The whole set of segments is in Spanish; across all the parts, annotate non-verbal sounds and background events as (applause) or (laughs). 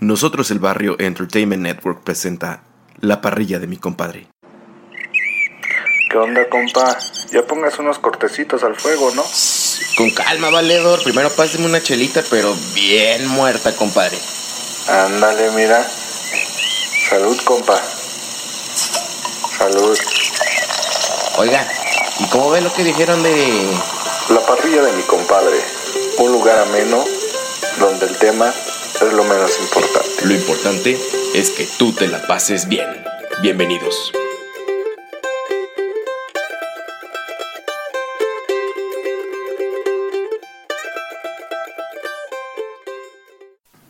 Nosotros el Barrio Entertainment Network presenta La parrilla de mi compadre. ¿Qué onda, compa? Ya pongas unos cortecitos al fuego, ¿no? Con calma, valedor. Primero páseme una chelita, pero bien muerta, compadre. Ándale, mira. Salud, compa. Salud. Oiga, ¿y cómo ve lo que dijeron de... La parrilla de mi compadre. Un lugar ameno donde el tema es lo menos importante. Lo importante es que tú te la pases bien. Bienvenidos.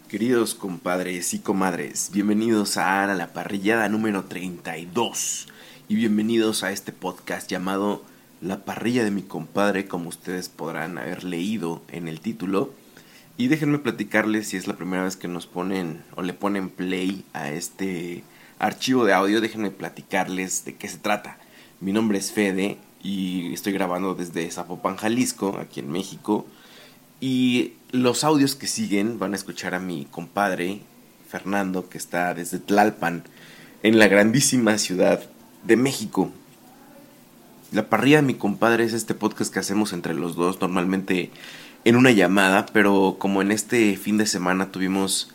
Queridos compadres y comadres, bienvenidos a la parrillada número 32 y bienvenidos a este podcast llamado La parrilla de mi compadre, como ustedes podrán haber leído en el título. Y déjenme platicarles si es la primera vez que nos ponen o le ponen play a este archivo de audio, déjenme platicarles de qué se trata. Mi nombre es Fede y estoy grabando desde Zapopan, Jalisco, aquí en México. Y los audios que siguen van a escuchar a mi compadre Fernando, que está desde Tlalpan, en la grandísima ciudad de México. La parrilla de mi compadre es este podcast que hacemos entre los dos. Normalmente en una llamada, pero como en este fin de semana tuvimos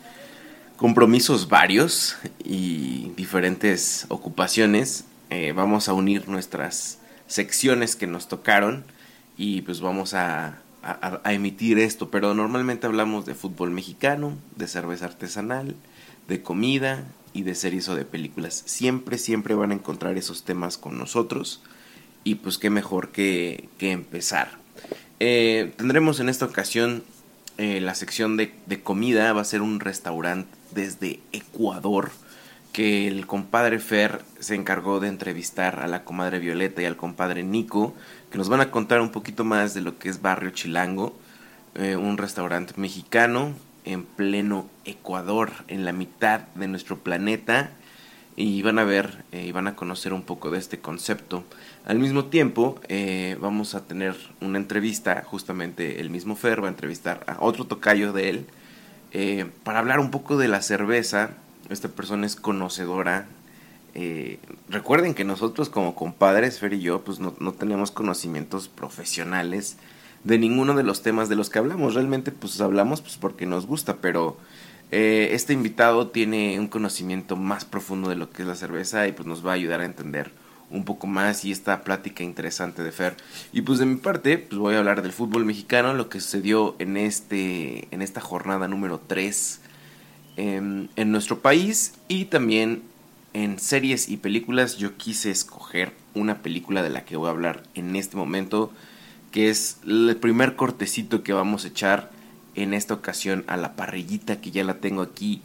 compromisos varios y diferentes ocupaciones, eh, vamos a unir nuestras secciones que nos tocaron y pues vamos a, emitir esto, pero normalmente hablamos de fútbol mexicano, de cerveza artesanal, de comida y de series o de películas. Siempre, siempre van a encontrar esos temas con nosotros y pues qué mejor que empezar. Eh, tendremos en esta ocasión eh, la sección de, comida. Va a ser un restaurante desde Ecuador. Que el compadre Fer se encargó de entrevistar a la comadre Violeta y al compadre Nico. Que nos van a contar un poquito más de lo que es Barrio Chilango. Eh, un restaurante mexicano en pleno Ecuador, en la mitad de nuestro planeta y van a ver y van a conocer un poco de este concepto. Al mismo tiempo, eh, vamos a tener una entrevista, justamente el mismo Fer va a entrevistar a otro tocayo de él, eh, para hablar un poco de la cerveza. Esta persona es conocedora. Eh, recuerden que nosotros como compadres, Fer y yo, pues no, no, tenemos conocimientos profesionales de ninguno de los temas de los que hablamos. Realmente pues hablamos pues porque nos gusta, pero este invitado tiene un conocimiento más profundo de lo que es la cerveza y pues nos va a ayudar a entender un poco más y esta plática interesante de Fer. Y pues de mi parte, pues voy a hablar del fútbol mexicano, lo que sucedió en, este, en esta jornada número 3 en, en nuestro país y también en series y películas. Yo quise escoger una película de la que voy a hablar en este momento, que es el primer cortecito que vamos a echar en esta ocasión a la parrillita que ya la tengo aquí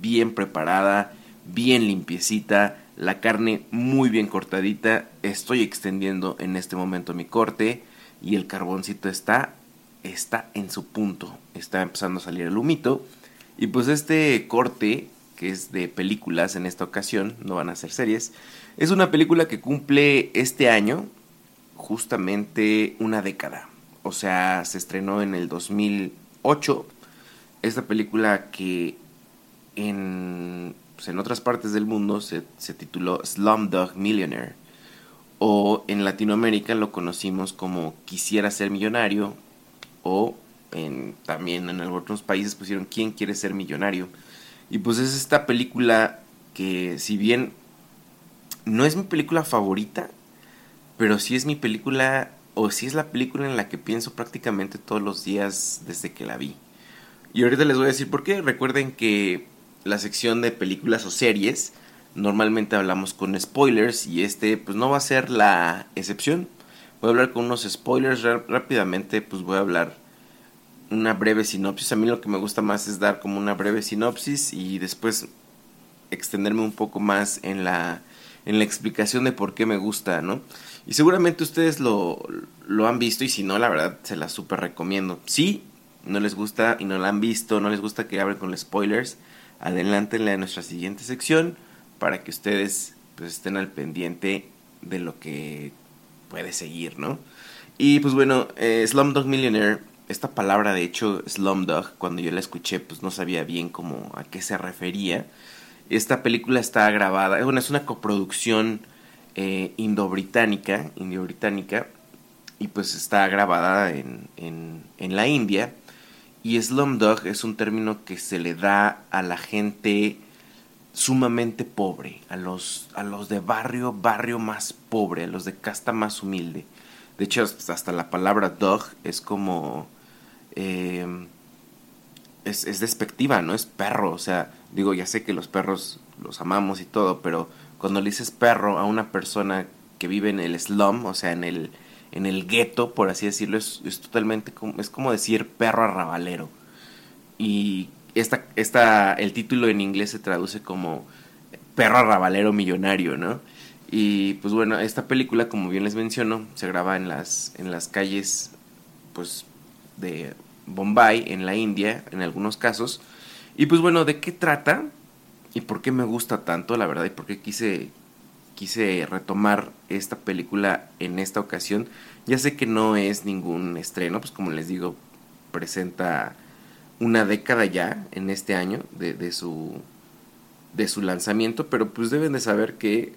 bien preparada, bien limpiecita la carne muy bien cortadita. Estoy extendiendo en este momento mi corte y el carboncito está está en su punto. Está empezando a salir el humito y pues este corte que es de películas en esta ocasión, no van a ser series, es una película que cumple este año justamente una década. O sea, se estrenó en el 2008. Esta película que en pues, en otras partes del mundo se, tituló Slumdog Millionaire. O en Latinoamérica lo conocimos como Quisiera ser millonario. O en, también en otros países pusieron ¿Quién quiere ser millonario? Y pues es esta película que si bien no es mi película favorita, pero sí es mi película, o sí es la película en la que pienso prácticamente todos los días desde que la vi. Y ahorita les voy a decir por qué. Recuerden que la sección de películas o series, normalmente hablamos con spoilers y este pues no va a ser la excepción. Voy a hablar con unos spoilers rápidamente, pues voy a hablar una breve sinopsis. A mí lo que me gusta más es dar como una breve sinopsis y después extenderme un poco más en la en la explicación de por qué me gusta, ¿no? Y seguramente ustedes lo, lo han visto y si no, la verdad se la súper recomiendo. Si no les gusta y no la han visto, no les gusta que abren con spoilers, adelántenle a nuestra siguiente sección para que ustedes pues, estén al pendiente de lo que puede seguir, ¿no? Y pues bueno, eh, Slumdog Millionaire esta palabra, de hecho, Slumdog, cuando yo la escuché, pues no sabía bien cómo a qué se refería. Esta película está grabada, bueno, es una coproducción eh, indo-británica, indio-británica, y pues está grabada en, en, en la India. Y Slumdog es un término que se le da a la gente sumamente pobre, a los, a los de barrio, barrio más pobre, a los de casta más humilde. De hecho, hasta la palabra dog es como... Eh, es, es, despectiva, ¿no? Es perro, o sea, digo, ya sé que los perros los amamos y todo, pero cuando le dices perro a una persona que vive en el slum, o sea, en el, en el gueto, por así decirlo, es, es totalmente como, es como decir perro arrabalero. Y esta, esta, el título en inglés se traduce como perro arrabalero millonario, ¿no? Y pues bueno, esta película, como bien les menciono, se graba en las, en las calles pues de Bombay, en la India, en algunos casos. Y pues bueno, ¿de qué trata? ¿Y por qué me gusta tanto, la verdad? ¿Y por qué quise, quise retomar esta película en esta ocasión? Ya sé que no es ningún estreno, pues como les digo, presenta una década ya en este año de, su, de su lanzamiento, pero pues deben de saber que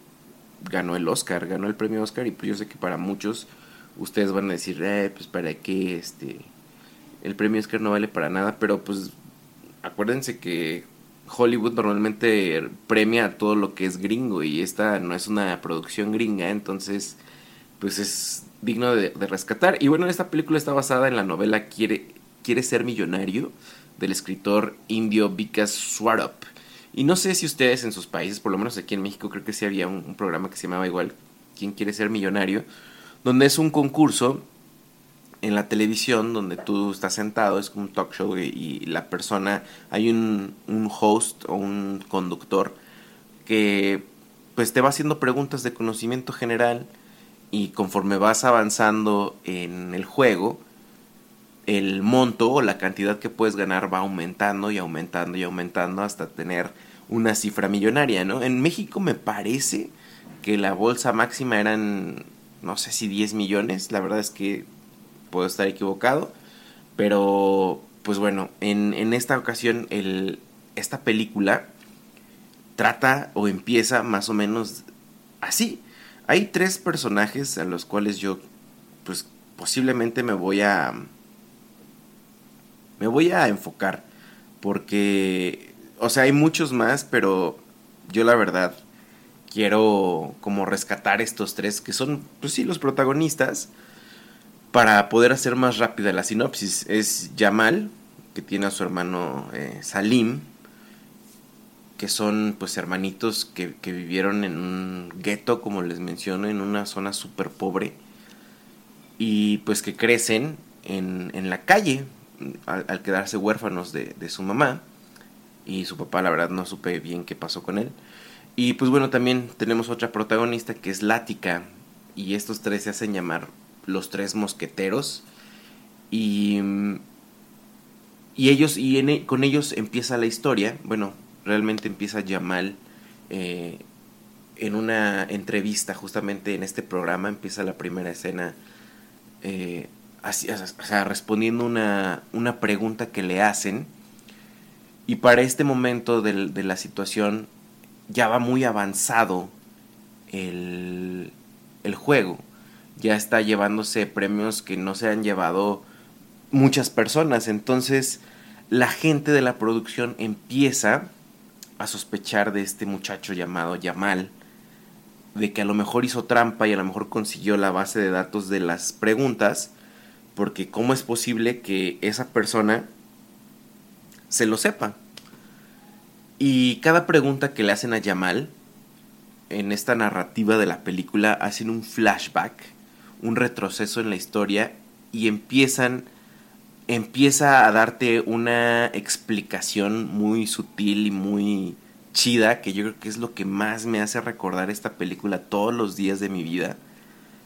ganó el Oscar, ganó el premio Oscar y pues yo sé que para muchos ustedes van a decir, eh, pues para qué este el premio Oscar no vale para nada, pero pues acuérdense que Hollywood normalmente premia todo lo que es gringo y esta no es una producción gringa, entonces pues es digno de, de rescatar. Y bueno, esta película está basada en la novela Quiere, Quiere ser millonario del escritor indio Vikas Swarup. Y no sé si ustedes en sus países, por lo menos aquí en México, creo que sí había un, un programa que se llamaba igual ¿Quién quiere ser millonario? Donde es un concurso en la televisión donde tú estás sentado, es como un talk show y, la persona, hay un, un, host o un conductor que pues te va haciendo preguntas de conocimiento general y conforme vas avanzando en el juego, el monto o la cantidad que puedes ganar va aumentando y aumentando y aumentando hasta tener una cifra millonaria, ¿no? En México me parece que la bolsa máxima eran, no sé si 10 millones, la verdad es que puedo estar equivocado, pero pues bueno, en, en esta ocasión el, esta película trata o empieza más o menos así. Hay tres personajes a los cuales yo pues posiblemente me voy a me voy a enfocar porque o sea, hay muchos más, pero yo la verdad quiero como rescatar estos tres que son pues sí los protagonistas para poder hacer más rápida la sinopsis. Es Yamal, que tiene a su hermano eh, Salim, que son pues hermanitos que, vivieron en un gueto, como les menciono, en una zona súper pobre, y pues que crecen en, en la calle al, al quedarse huérfanos de, de, su mamá, y su papá la verdad no supe bien qué pasó con él. Y pues bueno, también tenemos otra protagonista que es Lática, y estos tres se hacen llamar los tres mosqueteros. Y, y ellos y en, con ellos empieza la historia. Bueno realmente empieza Yamal eh, en una entrevista justamente en este programa. Empieza la primera escena eh, así, respondiendo una, una pregunta que le hacen. Y para este momento de, de la situación ya va muy avanzado el, el juego ya está llevándose premios que no se han llevado muchas personas. Entonces la gente de la producción empieza a sospechar de este muchacho llamado Yamal, de que a lo mejor hizo trampa y a lo mejor consiguió la base de datos de las preguntas, porque ¿cómo es posible que esa persona se lo sepa? Y cada pregunta que le hacen a Yamal en esta narrativa de la película hacen un flashback un retroceso en la historia y empiezan empieza a darte una explicación muy sutil y muy chida que yo creo que es lo que más me hace recordar esta película todos los días de mi vida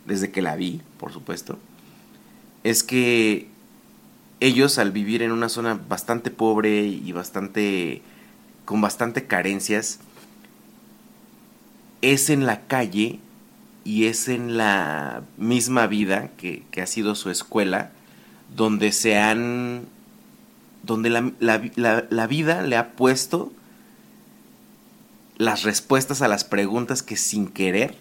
desde que la vi, por supuesto. Es que ellos al vivir en una zona bastante pobre y bastante con bastante carencias es en la calle y es en la misma vida que, que, ha sido su escuela donde se han, donde la, la, la vida le ha puesto las respuestas a las preguntas que sin querer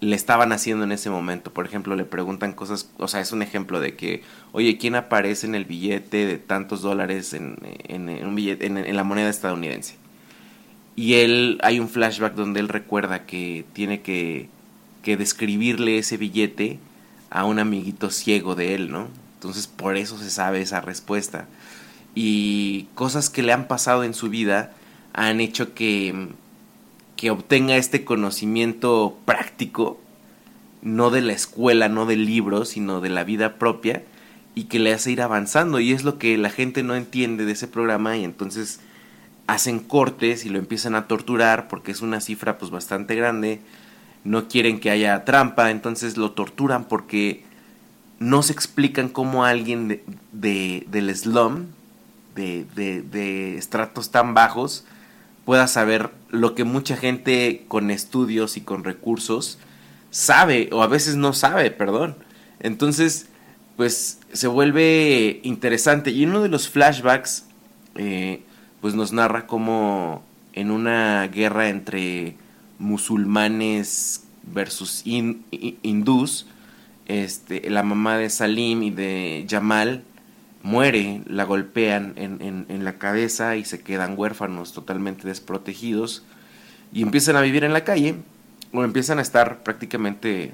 le estaban haciendo en ese momento. Por ejemplo, le preguntan cosas, o sea, es un ejemplo de que, oye, ¿quién aparece en el billete de tantos dólares en, un billete, en, la moneda estadounidense? Y él, hay un flashback donde él recuerda que tiene que, que describirle ese billete a un amiguito ciego de él, ¿no? Entonces, por eso se sabe esa respuesta. Y cosas que le han pasado en su vida han hecho que, que obtenga este conocimiento práctico, no de la escuela, no del libro, sino de la vida propia, y que le hace ir avanzando. Y es lo que la gente no entiende de ese programa y entonces hacen cortes y lo empiezan a torturar porque es una cifra pues bastante grande. No quieren que haya trampa, entonces lo torturan porque no se explican cómo alguien de, de del slum, de, de, de estratos tan bajos, pueda saber lo que mucha gente con estudios y con recursos sabe, o a veces no sabe, perdón. Entonces, pues se vuelve interesante. Y uno de los flashbacks, eh, pues nos narra cómo en una guerra entre musulmanes versus hindús, este, la mamá de Salim y de Jamal muere, la golpean en, en, la cabeza y se quedan huérfanos, totalmente desprotegidos, y empiezan a vivir en la calle, o empiezan a estar prácticamente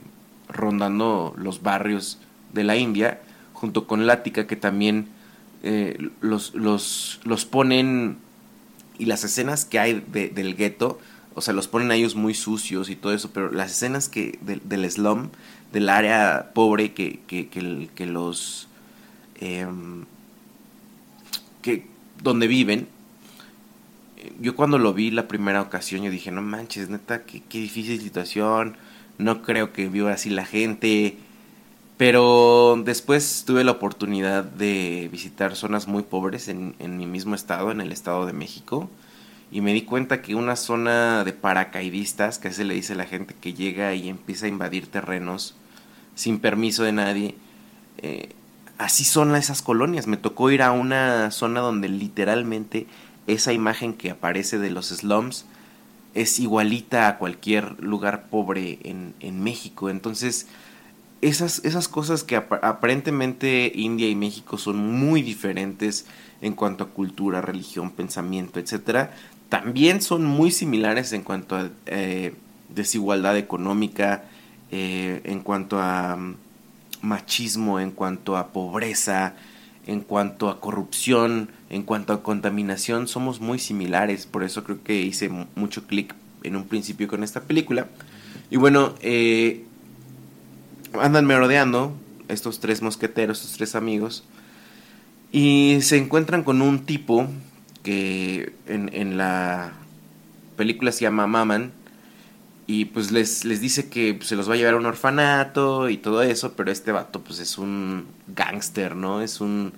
rondando los barrios de la India, junto con Lática, que también eh, los, los, los, ponen, y las escenas que hay del gueto, o sea, los ponen a ellos muy sucios y todo eso, pero las escenas que del slum, del área pobre que, que, que los Em, que, donde viven. Yo cuando lo vi la primera ocasión, yo dije, no manches, neta, qué, qué difícil situación. No creo que viva así la gente. Pero después tuve la oportunidad de visitar zonas muy pobres en, en, mi mismo estado, en el estado de México. Y me di cuenta que una zona de paracaidistas, que se le dice a la gente que llega y empieza a invadir terrenos sin permiso de nadie, eh, así son esas colonias. Me tocó ir a una zona donde literalmente esa imagen que aparece de los slums es igualita a cualquier lugar pobre en, en México. Entonces, esas, esas cosas que aparentemente India y México son muy diferentes en cuanto a cultura, religión, pensamiento, etcétera, también son muy similares en cuanto a eh, desigualdad económica, eh, en cuanto a machismo, en cuanto a pobreza, en cuanto a corrupción, en cuanto a contaminación, somos muy similares. Por eso creo que hice mucho clic en un principio con esta película. Y bueno, eh, andan merodeando estos tres mosqueteros, estos tres amigos, y se encuentran con un tipo que en, en la película se llama Maman, y pues les, les dice que pues, se los va a llevar a un orfanato y todo eso, pero este vato pues es un gángster, ¿no? Es un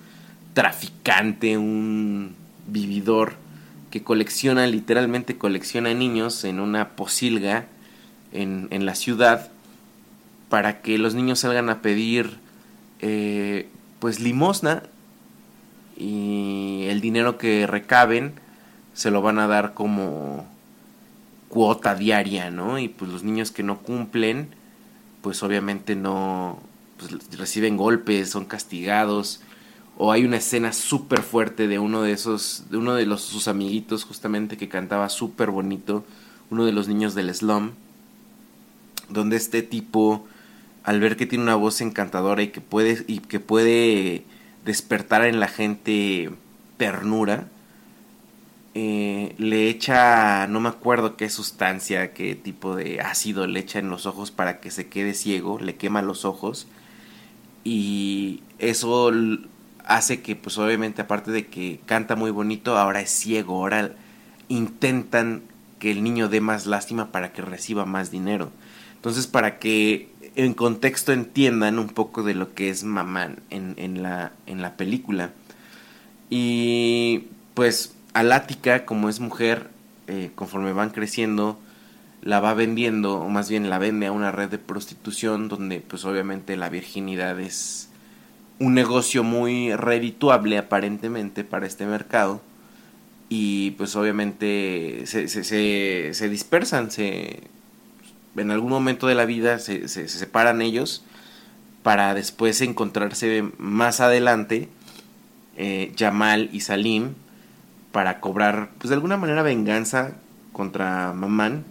traficante, un vividor que colecciona, literalmente colecciona niños en una posilga en, en la ciudad para que los niños salgan a pedir eh, pues limosna y el dinero que recaben se lo van a dar como cuota diaria, ¿no? Y pues los niños que no cumplen, pues obviamente no, pues reciben golpes, son castigados. O hay una escena súper fuerte de uno de esos, de uno de los, sus amiguitos justamente que cantaba súper bonito, uno de los niños del slum, donde este tipo, al ver que tiene una voz encantadora y que puede, y que puede despertar en la gente ternura, eh, le echa, no me acuerdo qué sustancia, qué tipo de ácido le echa en los ojos para que se quede ciego, le quema los ojos y eso hace que pues obviamente aparte de que canta muy bonito, ahora es ciego, ahora intentan que el niño dé más lástima para que reciba más dinero. Entonces para que en contexto entiendan un poco de lo que es mamá en, en, la, en la película. Y pues Alática, como es mujer, eh, conforme van creciendo, la va vendiendo, o más bien la vende a una red de prostitución donde pues obviamente la virginidad es un negocio muy redituable aparentemente para este mercado y pues obviamente se, se, se, dispersan, se, en algún momento de la vida se, se, separan ellos para después encontrarse más adelante eh, Yamal y Salim para cobrar pues de alguna manera venganza contra Mamán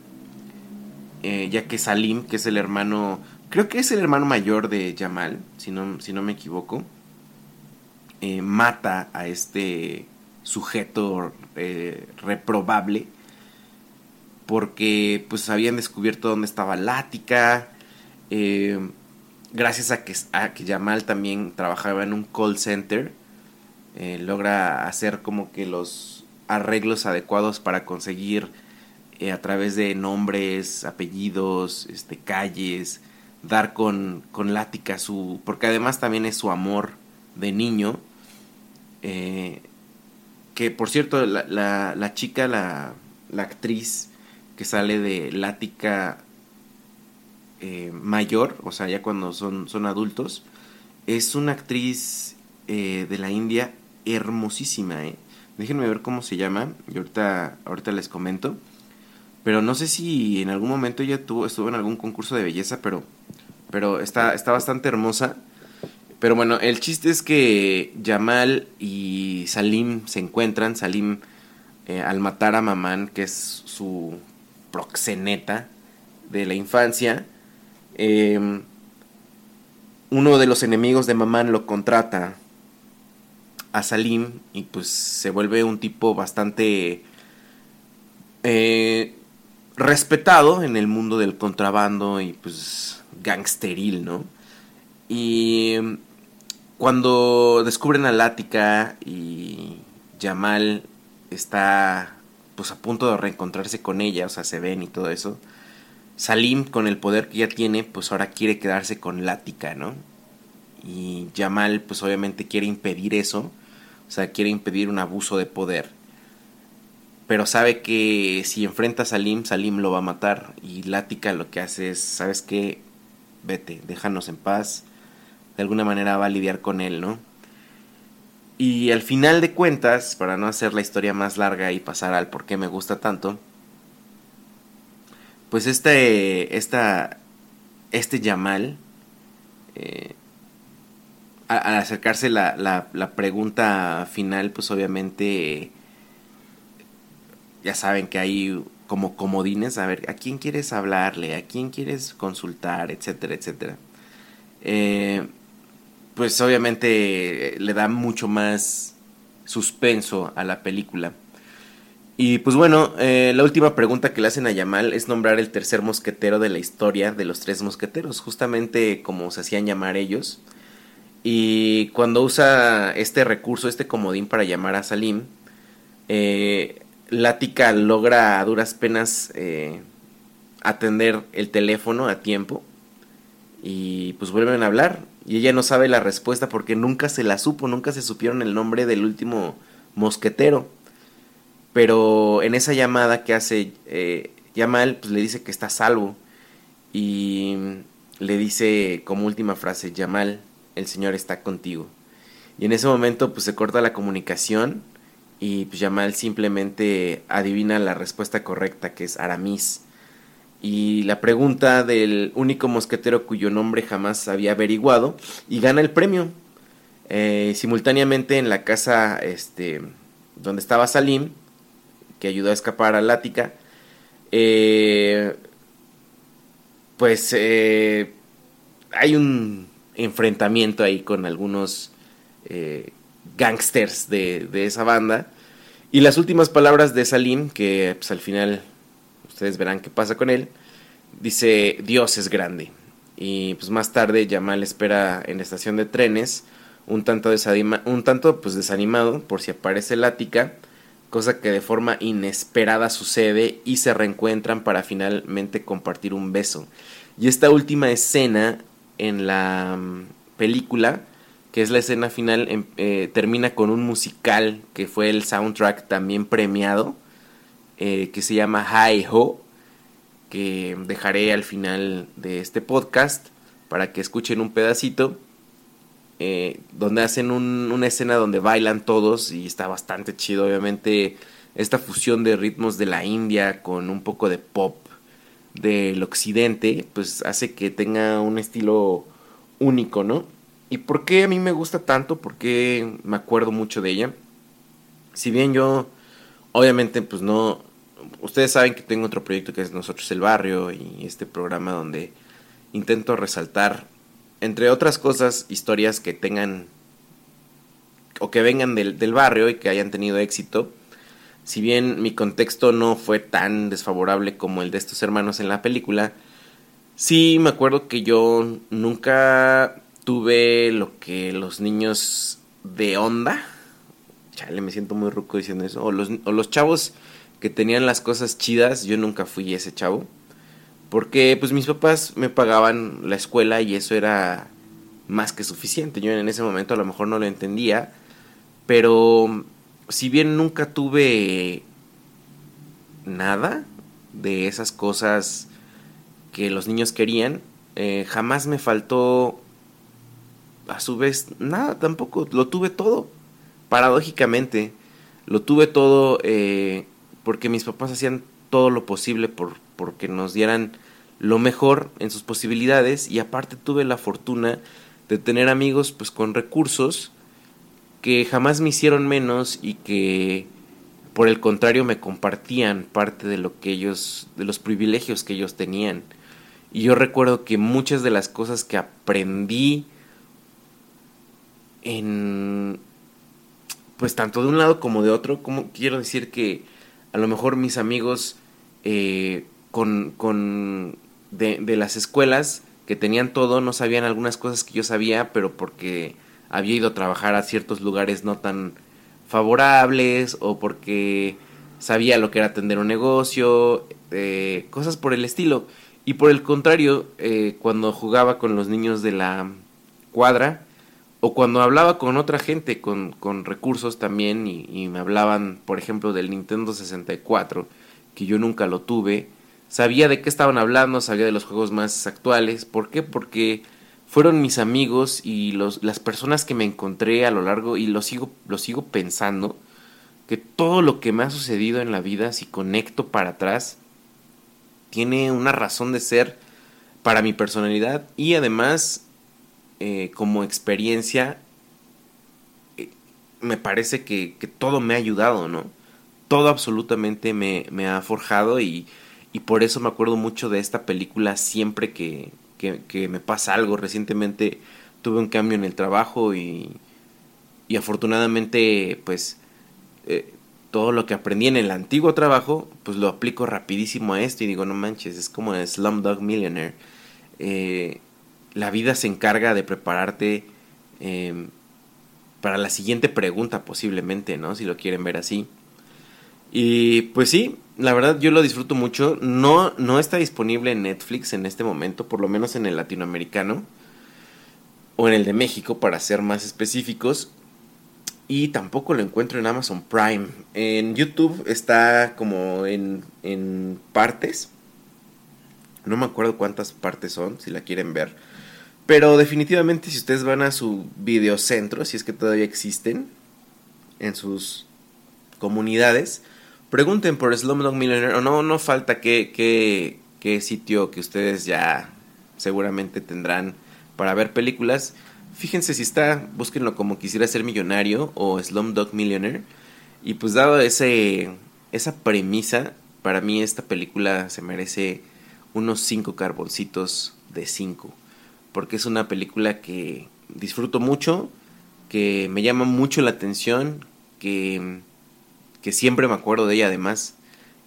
eh, ya que Salim que es el hermano creo que es el hermano mayor de Yamal si no, si no me equivoco eh, mata a este sujeto eh, reprobable porque pues habían descubierto dónde estaba Lática eh, gracias a que, a que Yamal también trabajaba en un call center eh, logra hacer como que los arreglos adecuados para conseguir a través de nombres, apellidos, este, calles, dar con, con Lática su... porque además también es su amor de niño. Eh, que por cierto, la, la, chica, la, la, actriz que sale de Lática eh, mayor, o sea, ya cuando son, son adultos, es una actriz eh, de la India hermosísima, ¿eh? Déjenme ver cómo se llama, y ahorita, ahorita les comento. Pero no sé si en algún momento ella tuvo, estuvo en algún concurso de belleza, pero, pero está, está bastante hermosa. Pero bueno, el chiste es que Yamal y Salim se encuentran. Salim, al matar a Mamán, que es su proxeneta de la infancia, em, uno de los enemigos de Mamán lo contrata a Salim y pues se vuelve un tipo bastante eh, respetado en el mundo del contrabando y pues gangsteril, ¿no? Y cuando descubren a Lática y Yamal está pues a punto de reencontrarse con ella, o sea, se ven y todo eso. Salim, con el poder que ya tiene, pues ahora quiere quedarse con Lática, ¿no? Y Yamal, pues obviamente quiere impedir eso, o sea, quiere impedir un abuso de poder. Pero sabe que si enfrenta a Salim, Salim lo va a matar. Y Lática lo que hace es, ¿sabes qué? Vete, déjanos en paz de alguna manera va a lidiar con él, ¿no? Y al final de cuentas, para no hacer la historia más larga y pasar al por qué me gusta tanto, pues este, esta, este Yamal, eh, al acercarse la, la, pregunta final, pues obviamente ya saben que hay como comodines, a ver, ¿a quién quieres hablarle? ¿A quién quieres consultar? Etcétera, etcétera. Eh, pues obviamente le da mucho más suspenso a la película. Y pues bueno, eh, la última pregunta que le hacen a Yamal es nombrar el tercer mosquetero de la historia de los tres mosqueteros, justamente como se hacían llamar ellos. Y cuando usa este recurso, este comodín para llamar a Salim, eh, Lática logra a duras penas eh, atender el teléfono a tiempo y pues vuelven a hablar y ella no sabe la respuesta porque nunca se la supo, nunca se supieron el nombre del último mosquetero. Pero en esa llamada que hace eh, Yamal, pues le dice que está salvo. Y le dice como última frase, Yamal, el Señor está contigo. Y en ese momento pues se corta la comunicación y pues Yamal simplemente adivina la respuesta correcta que es Aramis y la pregunta del único mosquetero cuyo nombre jamás había averiguado y gana el premio. Eh, simultáneamente en la casa este, donde estaba Salim, que ayudó a escapar a Lática, eh, pues eh, hay un enfrentamiento ahí con algunos gangsters de, de, esa banda. Y las últimas palabras de Salim, que pues, al final ustedes verán qué pasa con él, dice Dios es grande. Y pues más tarde Yamal espera en la estación de trenes, un tanto, un tanto pues desanimado por si aparece Lática, cosa que de forma inesperada sucede y se reencuentran para finalmente compartir un beso. Y esta última escena en la mm, película, que es la escena final, em, eh, termina con un musical que fue el soundtrack también premiado eh, que se llama Hi Ho, que dejaré al final de este podcast para que escuchen un pedacito. eh, donde hacen una escena donde bailan todos y está bastante chido, obviamente esta fusión de ritmos de la India con un poco de pop del occidente, pues hace que tenga un estilo único, ¿no? ¿Y por qué a mí me gusta tanto? Porque me acuerdo mucho de ella. Si bien yo, obviamente, pues no... Ustedes saben que tengo otro proyecto que es Nosotros el Barrio y este programa donde intento resaltar, entre otras cosas, historias que tengan o que vengan del, del barrio y que hayan tenido éxito. Si bien mi contexto no fue tan desfavorable como el de estos hermanos en la película, sí me acuerdo que yo nunca tuve lo que los niños de onda, chale, me siento muy ruco diciendo eso, o los, o los chavos que tenían las cosas chidas, yo nunca fui ese chavo, porque pues mis papás me pagaban la escuela y eso era más que suficiente, yo en ese momento a lo mejor no lo entendía, pero si bien nunca tuve nada de esas cosas que los niños querían, eh, jamás me faltó a su vez nada tampoco, lo tuve todo, paradójicamente, lo tuve todo eh, porque mis papás hacían todo lo posible por porque nos dieran lo mejor en sus posibilidades y aparte tuve la fortuna de tener amigos pues con recursos que jamás me hicieron menos y que por el contrario me compartían parte de lo que ellos, de los privilegios que ellos tenían. Y yo recuerdo que muchas de las cosas que aprendí en, pues tanto de un lado como de otro, como quiero decir que a lo mejor mis amigos eh, con, con de, de las escuelas que tenían todo no sabían algunas cosas que yo sabía, pero porque había ido a trabajar a ciertos lugares no tan favorables o porque sabía lo que era atender un negocio, eh, cosas por el estilo. Y por el contrario, eh, cuando jugaba con los niños de la cuadra o cuando hablaba con otra gente con, con recursos también y, me hablaban, por ejemplo, del Nintendo 64, que yo nunca lo tuve, sabía de qué estaban hablando, sabía de los juegos más actuales. ¿Por qué? Porque fueron mis amigos y los, las personas que me encontré a lo largo y lo sigo, lo sigo pensando, que todo lo que me ha sucedido en la vida, si conecto para atrás, tiene una razón de ser para mi personalidad y además eh, como experiencia eh, me parece que, que, todo me ha ayudado, ¿no? Todo absolutamente me, me ha forjado y, y por eso me acuerdo mucho de esta película siempre que, que, me pasa algo. Recientemente tuve un cambio en el trabajo y, y afortunadamente pues eh, todo lo que aprendí en el antiguo trabajo pues lo aplico rapidísimo a esto y digo no manches, es como el Slumdog Millionaire. Eh, la vida se encarga de prepararte em, para la siguiente pregunta posiblemente, ¿no? Si lo quieren ver así. Y pues sí, la verdad yo lo disfruto mucho. No, no está disponible en Netflix en este momento, por lo menos en el latinoamericano. O en el de México, para ser más específicos. Y tampoco lo encuentro en Amazon Prime. En YouTube está como en, en partes. No me acuerdo cuántas partes son, si la quieren ver. Pero definitivamente si ustedes van a su videocentro, si es que todavía existen, en sus comunidades, Pregunten por Slumdog Millionaire, o no, no falta qué, qué, sitio que ustedes ya seguramente tendrán para ver películas. Fíjense si está, búsquenlo como quisiera ser millonario o Slumdog Millionaire. Y pues dado ese, esa premisa, para mí esta película se merece unos 5 carboncitos de 5. Porque es una película que disfruto mucho, que me llama mucho la atención, que que siempre me acuerdo de ella además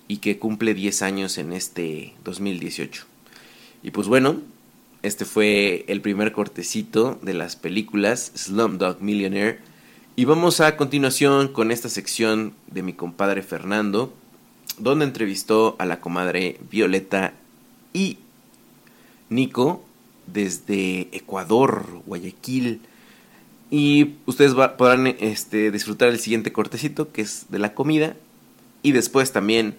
y que cumple 10 años en este 2018. Y pues bueno, este fue el primer cortecito de las películas Slumdog Millionaire. Y vamos a continuación con esta sección de mi compadre Fernando, donde entrevistó a la comadre Violeta y Nico desde Ecuador, Guayaquil, y ustedes podrán este, disfrutar el siguiente cortecito, que es de la comida. Y después también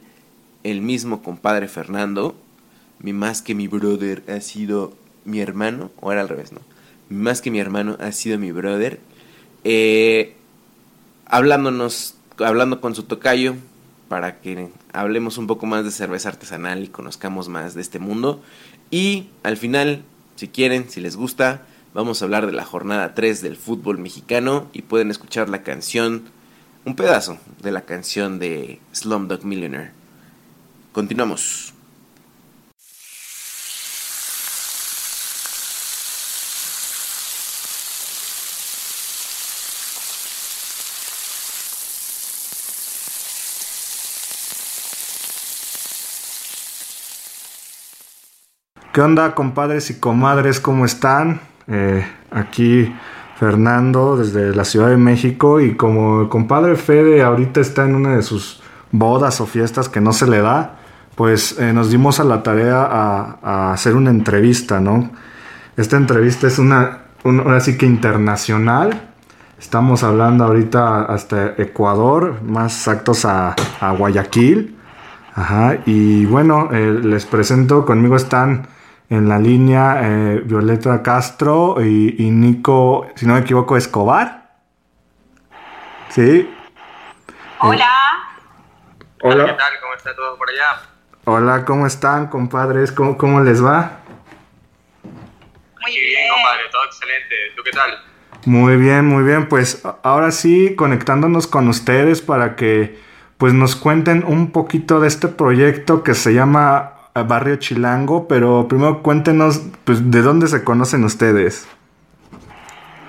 el mismo compadre Fernando, mi más que mi brother ha sido mi hermano, o era al revés, ¿no? más que mi hermano, ha sido mi brother. Eh, hablándonos, hablando con su tocayo, para que hablemos un poco más de cerveza artesanal y conozcamos más de este mundo. Y al final, si quieren, si les gusta, vamos a hablar de la jornada 3 del fútbol mexicano y pueden escuchar la canción, un pedazo de la canción de Slumdog Millionaire. Continuamos. ¿Qué onda, compadres y comadres? ¿Cómo están? Eh, aquí Fernando desde la Ciudad de México y como el compadre Fede ahorita está en una de sus bodas o fiestas que no se le da, pues eh, nos dimos a la tarea a, hacer una entrevista, ¿no? Esta entrevista es una, así que internacional. Estamos hablando ahorita hasta Ecuador, más exactos a, Guayaquil. Ajá, y bueno, eh, les presento, conmigo están en la línea eh, Violeta Castro y, Nico, si no me equivoco, Escobar. Sí. Hola. Hola. ¿Qué tal? ¿Cómo está todo por allá? Hola, ¿cómo están, compadres? ¿Cómo, cómo les va? Muy bien, compadre, todo excelente. ¿Tú qué tal? Muy bien, muy bien. Pues ahora sí, conectándonos con ustedes para que pues nos cuenten un poquito de este proyecto que se llama Barrio Chilango, pero primero cuéntenos pues, de dónde se conocen ustedes.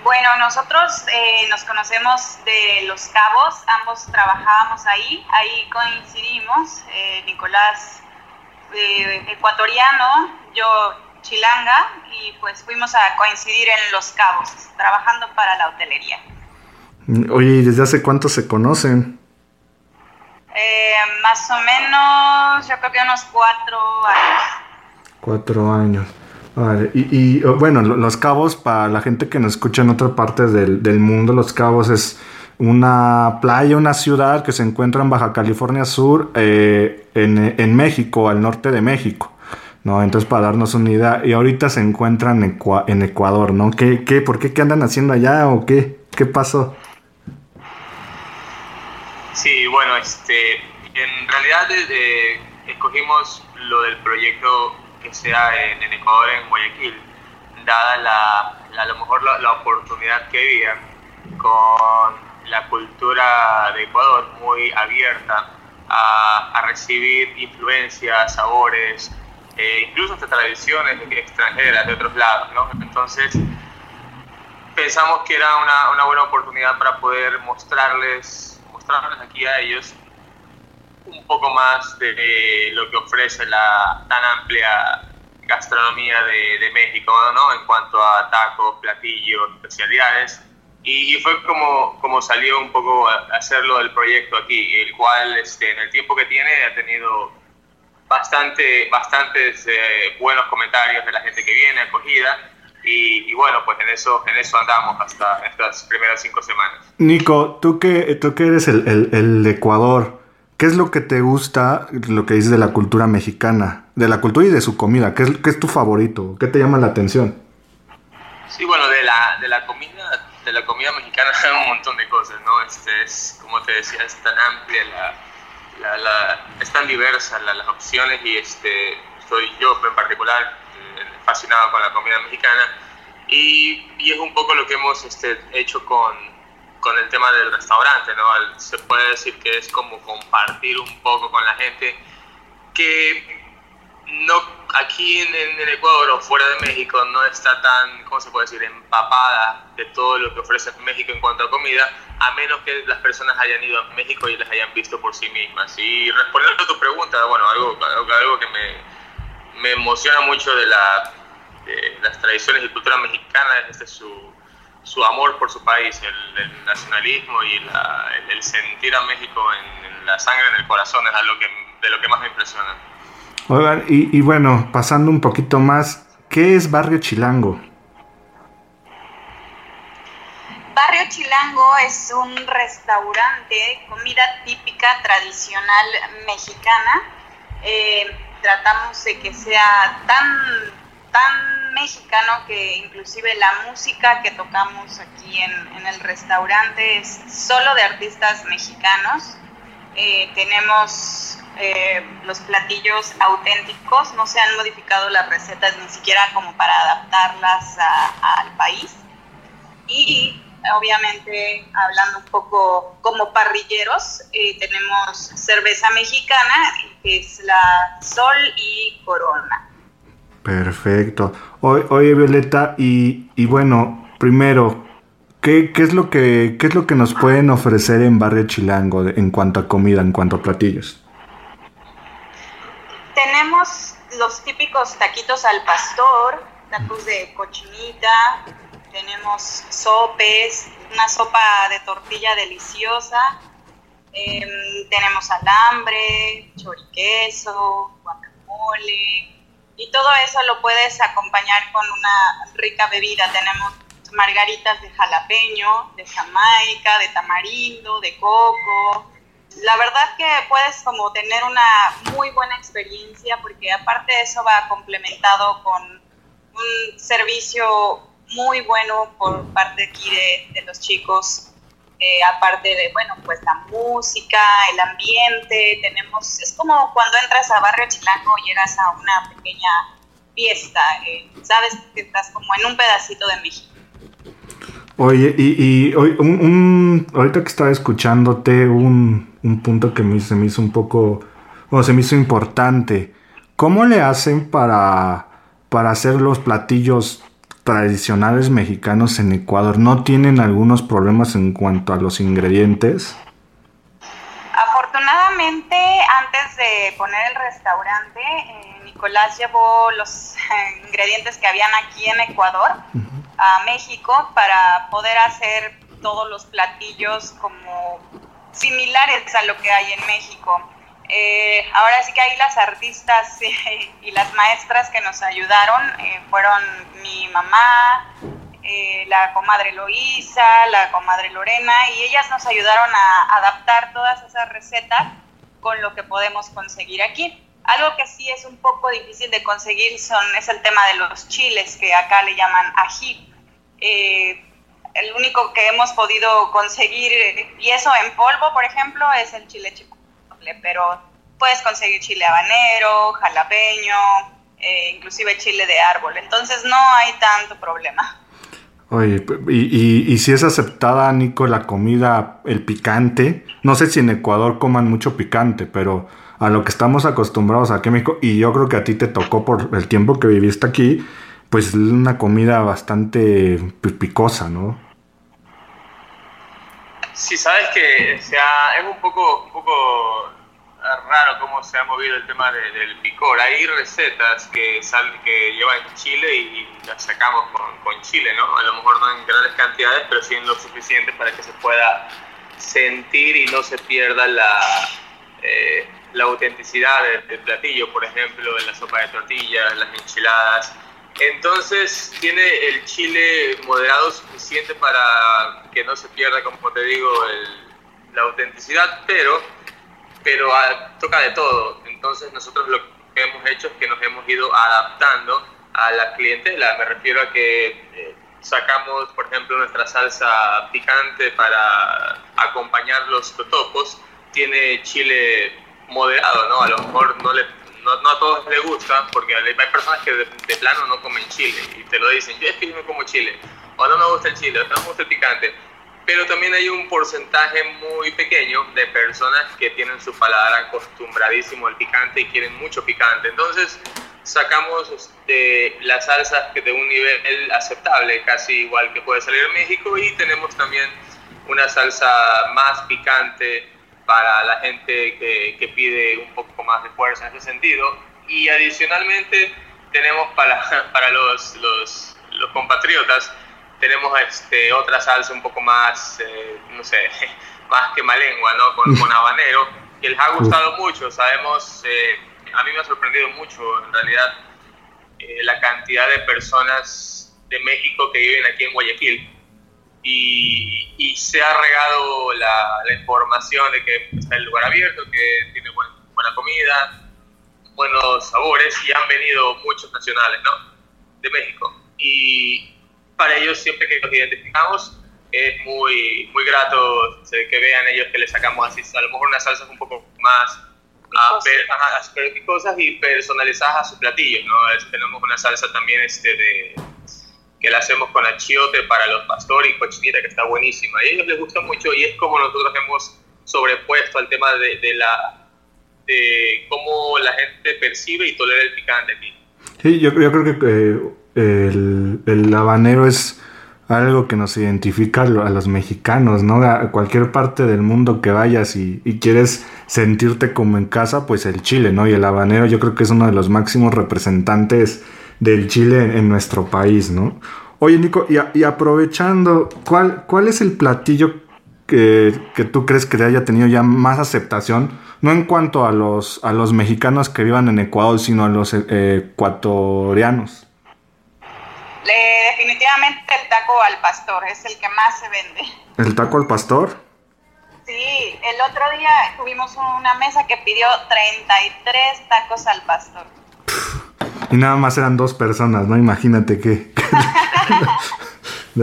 Bueno, nosotros eh, nos conocemos de Los Cabos, ambos trabajábamos ahí, ahí coincidimos, eh, Nicolás eh, ecuatoriano, yo chilanga, y pues fuimos a coincidir en Los Cabos, trabajando para la hotelería. Oye, ¿y desde hace cuánto se conocen? Eh, más o menos, yo creo que unos cuatro años. Cuatro años. Vale. Y, oh, bueno, Los Cabos, para la gente que nos escucha en otra parte del, mundo, Los Cabos es una playa, una ciudad que se encuentra en Baja California Sur, eh, en, México, al norte de México. ¿no? Entonces, para darnos una idea, y ahorita se encuentran en, Ecuador, ¿no? ¿Qué, qué, ¿Por qué? ¿Qué andan haciendo allá o qué? ¿Qué pasó? Sí, bueno, este, en realidad eh, escogimos lo del proyecto que sea en, Ecuador, en Guayaquil, dada la, a lo mejor la, oportunidad que había con la cultura de Ecuador muy abierta a, recibir influencias, sabores, eh, incluso hasta tradiciones extranjeras de otros lados, ¿no? Entonces, pensamos que era una, una buena oportunidad para poder mostrarles aquí a ellos un poco más de lo que ofrece la tan amplia gastronomía de, México, ¿no? En cuanto a tacos, platillos, especialidades. Y, fue como, como salió un poco hacerlo del proyecto aquí, el cual este, en el tiempo que tiene ha tenido bastante, bastantes eh, buenos comentarios de la gente que viene, acogida y, bueno, pues en eso, en eso andamos hasta estas primeras cinco semanas. Nico, tú que, tú que eres el, el, de Ecuador, ¿qué es lo que te gusta, lo que dices de la cultura mexicana? De la cultura y de su comida, ¿qué es, qué es tu favorito? ¿Qué te llama la atención? Sí, bueno, de la, de la comida de la comida mexicana (laughs) hay un montón de cosas, ¿no? Este es, como te decía, es tan amplia, la, la, es tan diversa las opciones y este, soy yo en particular fascinado con la comida mexicana y, y es un poco lo que hemos este, hecho con, con, el tema del restaurante, ¿no? Se puede decir que es como compartir un poco con la gente que no aquí en, en, Ecuador o fuera de México no está tan, ¿cómo se puede decir?, empapada de todo lo que ofrece México en cuanto a comida, a menos que las personas hayan ido a México y las hayan visto por sí mismas. Y respondiendo a tu pregunta, bueno, algo, algo, algo que me, me emociona mucho de la, las tradiciones y cultura mexicana, es este, su, su amor por su país, el, nacionalismo y el, sentir a México en, la sangre, en el corazón, es algo que, de lo que más me impresiona. Oigan, y, y bueno, pasando un poquito más, ¿qué es Barrio Chilango? Barrio Chilango es un restaurante, comida típica tradicional mexicana. Eh, tratamos de que sea tan tan mexicano que inclusive la música que tocamos aquí en, el restaurante es solo de artistas mexicanos. Eh, tenemos eh, los platillos auténticos, no se han modificado las recetas ni siquiera como para adaptarlas al país. Y obviamente hablando un poco como parrilleros, eh, tenemos cerveza mexicana, que es la Sol y Corona. Perfecto. Oye, Violeta, y, y, bueno, primero, ¿qué, ¿qué, es lo que, ¿qué es lo que nos pueden ofrecer en Barrio Chilango en cuanto a comida, en cuanto a platillos? Tenemos los típicos taquitos al pastor, tacos de cochinita, tenemos sopes, una sopa de tortilla deliciosa, em, tenemos alambre, choriqueso, guacamole, y todo eso lo puedes acompañar con una rica bebida. Tenemos margaritas de jalapeño, de jamaica, de tamarindo, de coco. La verdad que puedes como tener una muy buena experiencia porque aparte de eso va complementado con un servicio muy bueno por parte aquí de, los chicos, aparte de, bueno, pues la música, el ambiente, tenemos, es como cuando entras a Barrio Chilango y llegas a una pequeña fiesta, eh, sabes que estás como en un pedacito de México. Oye, y, y un, ahorita que estaba escuchándote, un, un punto que me, se me hizo un poco, o se me hizo importante. ¿Cómo le hacen para, para hacer los platillos tradicionales mexicanos en Ecuador no tienen algunos problemas en cuanto a los ingredientes? Afortunadamente, antes de poner el restaurante, eh, Nicolás llevó los ingredientes que habían aquí en Ecuador a México para poder hacer todos los platillos como similares a lo que hay en México. Eh, ahora sí que ahí las artistas (laughs) y las maestras que nos ayudaron eh, fueron mi mamá, eh, la comadre Loísa, la comadre Lorena, y ellas nos ayudaron a adaptar todas esas recetas con lo que podemos conseguir aquí. Algo que sí es un poco difícil de conseguir son, es el tema de los chiles, que acá le llaman ají. el único que hemos podido conseguir, y eso en polvo, por ejemplo, es el chile chico pero puedes conseguir chile habanero, jalapeño, eh, inclusive chile de árbol. Entonces no hay tanto problema. Oye, y, y, si es aceptada, Nico, la comida, el picante, no sé si en Ecuador coman mucho picante, pero a lo que estamos acostumbrados aquí en México, y yo creo que a ti te tocó por el tiempo que viviste aquí, pues una comida bastante picosa, ¿no? Sí, sabes que sea, es un poco, un poco raro cómo se ha movido el tema del picor. Hay recetas que, sal, que llevan chile y, las sacamos con, chile, ¿no? A lo mejor no en grandes cantidades, pero sí en lo suficiente para que se pueda sentir y no se pierda la, eh, la autenticidad del, platillo. Por ejemplo, en la sopa de tortillas, las enchiladas. Entonces tiene el chile moderado suficiente para que no se pierda, como te digo, la autenticidad, pero pero ah, toca de todo. Entonces nosotros lo que hemos hecho es que nos hemos ido adaptando a la clientela. Me refiero a que eh, sacamos, por ejemplo, nuestra salsa picante para acompañar los totopos. Tiene chile moderado, ¿no? A lo mejor no, le, no, a todos les gusta, porque hay personas que de, plano no comen chile y te lo dicen, yo es que no como chile, o no me gusta el chile, o no me gusta el picante pero también hay un porcentaje muy pequeño de personas que tienen su paladar acostumbradísimo al picante y quieren mucho picante. Entonces sacamos las salsas de un nivel aceptable, casi igual que puede salir en México, y tenemos también una salsa más picante para la gente que, que pide un poco más de fuerza en ese sentido. Y adicionalmente tenemos para, (laughs) para los, los, los compatriotas tenemos este, otra salsa un poco más, eh, no sé, (laughs) más que malengua, ¿no? Con, con, habanero, que les ha gustado mucho. Sabemos, eh, a mí me ha sorprendido mucho, en realidad, eh, la cantidad de personas de México que viven aquí en Guayaquil. Y, y se ha regado la, la, información de que está el lugar abierto, que tiene buena comida, buenos sabores y han venido muchos nacionales, ¿no? de México. Y para ellos, siempre que los identificamos, es muy, muy grato que vean ellos que les sacamos así, a lo mejor unas salsas un poco más picosas y personalizadas a sus platillos, ¿no? tenemos una salsa también este de que la hacemos con achiote para los pastores y cochinita que está buenísima. Y a ellos les gusta mucho y es como nosotros hemos sobrepuesto al tema de, de la de cómo la gente percibe y tolera el picante aquí. Sí, yo, yo creo que eh, el, el, habanero es algo que nos identifica a los mexicanos, ¿no? A cualquier parte del mundo que vayas y, y, quieres sentirte como en casa, pues el chile, ¿no? Y el habanero yo creo que es uno de los máximos representantes del chile en, nuestro país, ¿no? Oye, Nico, y, aprovechando, ¿cuál, ¿cuál es el platillo que, que, tú crees que haya tenido ya más aceptación? No en cuanto a los, a los mexicanos que vivan en Ecuador, sino a los eh, ecuatorianos. Definitivamente el taco al pastor es el que más se vende. ¿El taco al pastor? Sí, el otro día tuvimos una mesa que pidió 33 tacos al pastor. Y nada más eran dos personas, ¿no? Imagínate que... (laughs)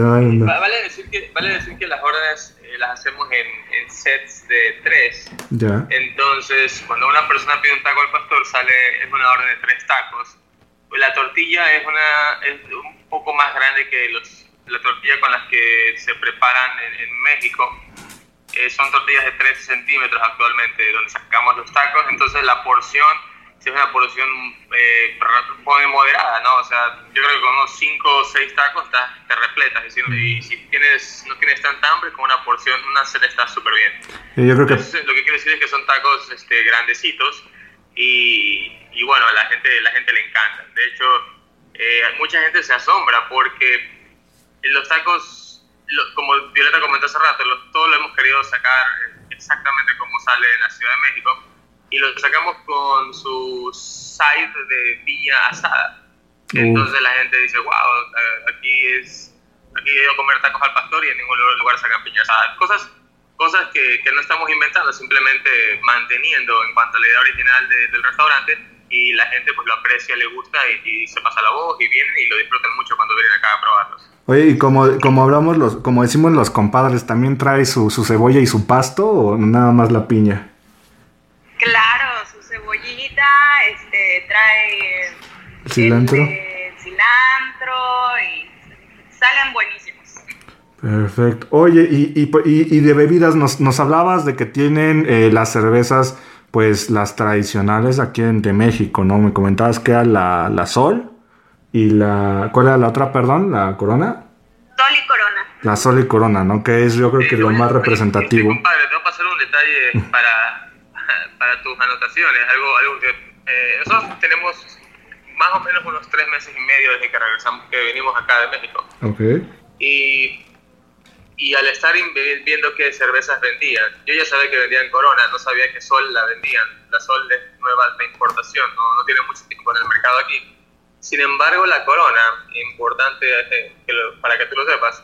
Vale, decir que, vale decir que las órdenes eh, las hacemos en, en, sets de tres. Ya. Entonces, cuando una persona pide un taco al pastor, sale, es una orden de tres tacos. Pues la tortilla es, una, es un poco más grande que los, la tortilla con las que se preparan en, México. Eh, son tortillas de 13 centímetros actualmente, donde sacamos los tacos. Entonces, la porción es una porción eh, moderada, ¿no? O sea, yo creo que con unos 5 o 6 tacos te repletas. Es decir, y si tienes, no tienes tanta hambre, con una porción, una set está súper bien. yo creo que... Entonces, lo que quiero decir es que son tacos este, grandecitos y, y, bueno, a la gente, la gente le encanta. De hecho, eh, mucha gente se asombra porque los tacos, como Violeta comentó hace rato, todos lo hemos querido sacar exactamente como sale en la Ciudad de México y lo sacamos con su side de piña asada. Entonces la gente dice, wow, eh, aquí es aquí he ido a comer tacos al pastor y en ningún lugar sacan piña asada. Cosas, cosas que, que no estamos inventando, simplemente manteniendo en cuanto a la idea original del restaurante y la gente pues lo aprecia, le gusta y, se pasa la voz y vienen y lo disfrutan mucho cuando vienen acá a probarlos. Oye, y como, como hablamos los, como decimos los compadres, ¿también trae su, su cebolla y su pasto o nada más la piña? Claro, su cebollita, este, trae cilantro, este, cilantro y salen buenísimos. Perfecto. Oye, y, y, y de bebidas nos, nos, hablabas de que tienen eh, las cervezas, pues las tradicionales aquí en, de México, ¿no? Me comentabas que era la, la Sol y la... ¿Cuál era la otra, perdón? ¿La Corona? Sol y Corona. La Sol y Corona, ¿no? Que es yo creo que lo más representativo. compadre, te voy a pasar un detalle (laughs) para para tus anotaciones, algo, algo que eh, nosotros tenemos más o menos unos tres meses y medio desde que regresamos, que venimos acá de México. Okay. Y, y al estar viendo qué cervezas vendían, yo ya sabía que vendían Corona, no sabía que Sol la vendían. La Sol es nueva de importación, no, no tiene mucho tiempo en el mercado aquí. Sin embargo, la Corona, importante eh, para que tú lo sepas,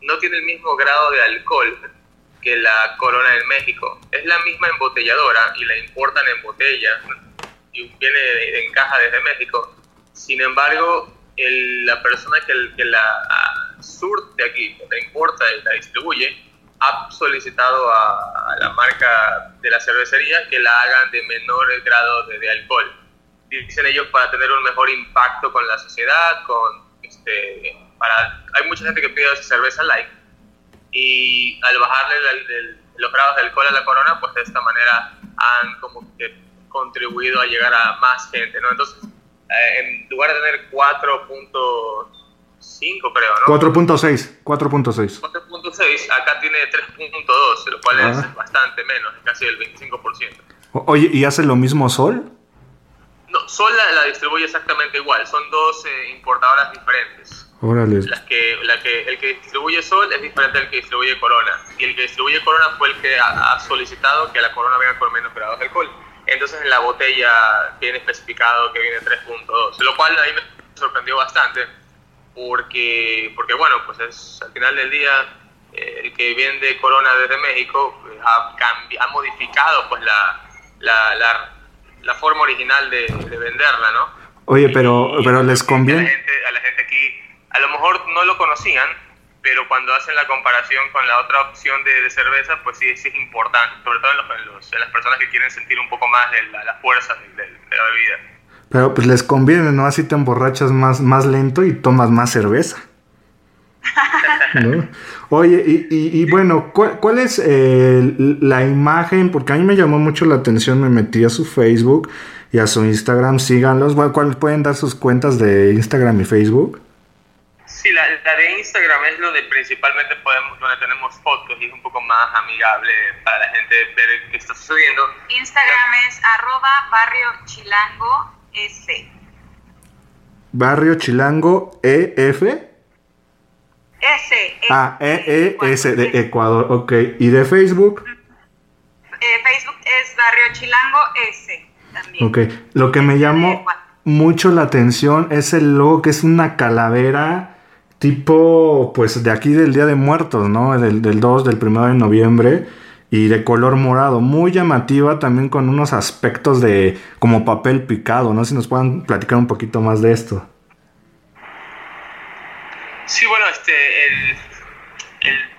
no tiene el mismo grado de alcohol que la Corona en México. Es la misma embotelladora y la importan en botella y viene en caja desde México. Sin embargo, la persona que, que la ah, surte aquí, la importa y la distribuye, ha solicitado a, la marca de la cervecería que la hagan de menor grado de, alcohol. Dicen ellos para tener un mejor impacto con la sociedad, con este, para, hay mucha gente que pide cerveza light y al bajarle los grados de alcohol a la corona, pues de esta manera han como que contribuido a llegar a más gente, ¿no? Entonces, eh, en lugar de tener 4.5 creo, ¿no? 4.6, 4.6. 4.6, acá tiene 3.2, lo cual es ah. bastante menos, casi el 25%. Oye, ¿y hace lo mismo Sol? No, Sol la, distribuye exactamente igual, son dos eh, importadoras diferentes. Las que, la que, el que distribuye Sol es diferente al que distribuye Corona. Y el que distribuye Corona fue el que ha, solicitado que la Corona venga con menos grados de alcohol. Entonces en la botella tiene especificado que viene 3.2, lo cual ahí me sorprendió bastante, porque, porque bueno, pues es al final del día eh, el que vende Corona desde México pues, ha, ha modificado pues la, la, la, la forma original de, de venderla, ¿no? Oye, pero, pero les conviene... A la gente, a lo mejor no lo conocían, pero cuando hacen la comparación con la otra opción de, cerveza, pues sí, sí, es importante, sobre todo en, los, en, las personas que quieren sentir un poco más de la, fuerza de, de, la bebida. Pero pues les conviene, ¿no? Así te emborrachas más, más lento y tomas más cerveza. Oye, y, y, bueno, ¿cuál, es eh, la imagen? Porque a mí me llamó mucho la atención, me metí a su Facebook y a su Instagram, síganlos. ¿Cuál pueden dar sus cuentas de Instagram y Facebook? Sí, la, de Instagram es donde principalmente podemos, donde tenemos fotos y es un poco más amigable para la gente ver qué está sucediendo. Instagram es arroba barrio chilango S. Barrio chilango EF. S. ah, E, E, S de Ecuador, ok. ¿Y de Facebook? Eh, Facebook es Barrio Chilango S también. Ok, lo que me llamó mucho la atención es el logo que es una calavera tipo, pues de aquí del Día de Muertos, ¿no? Del, del 2, del 1 de noviembre y de color morado, muy llamativa también con unos aspectos de como papel picado, no si nos puedan platicar un poquito más de esto. Sí, bueno, este, el,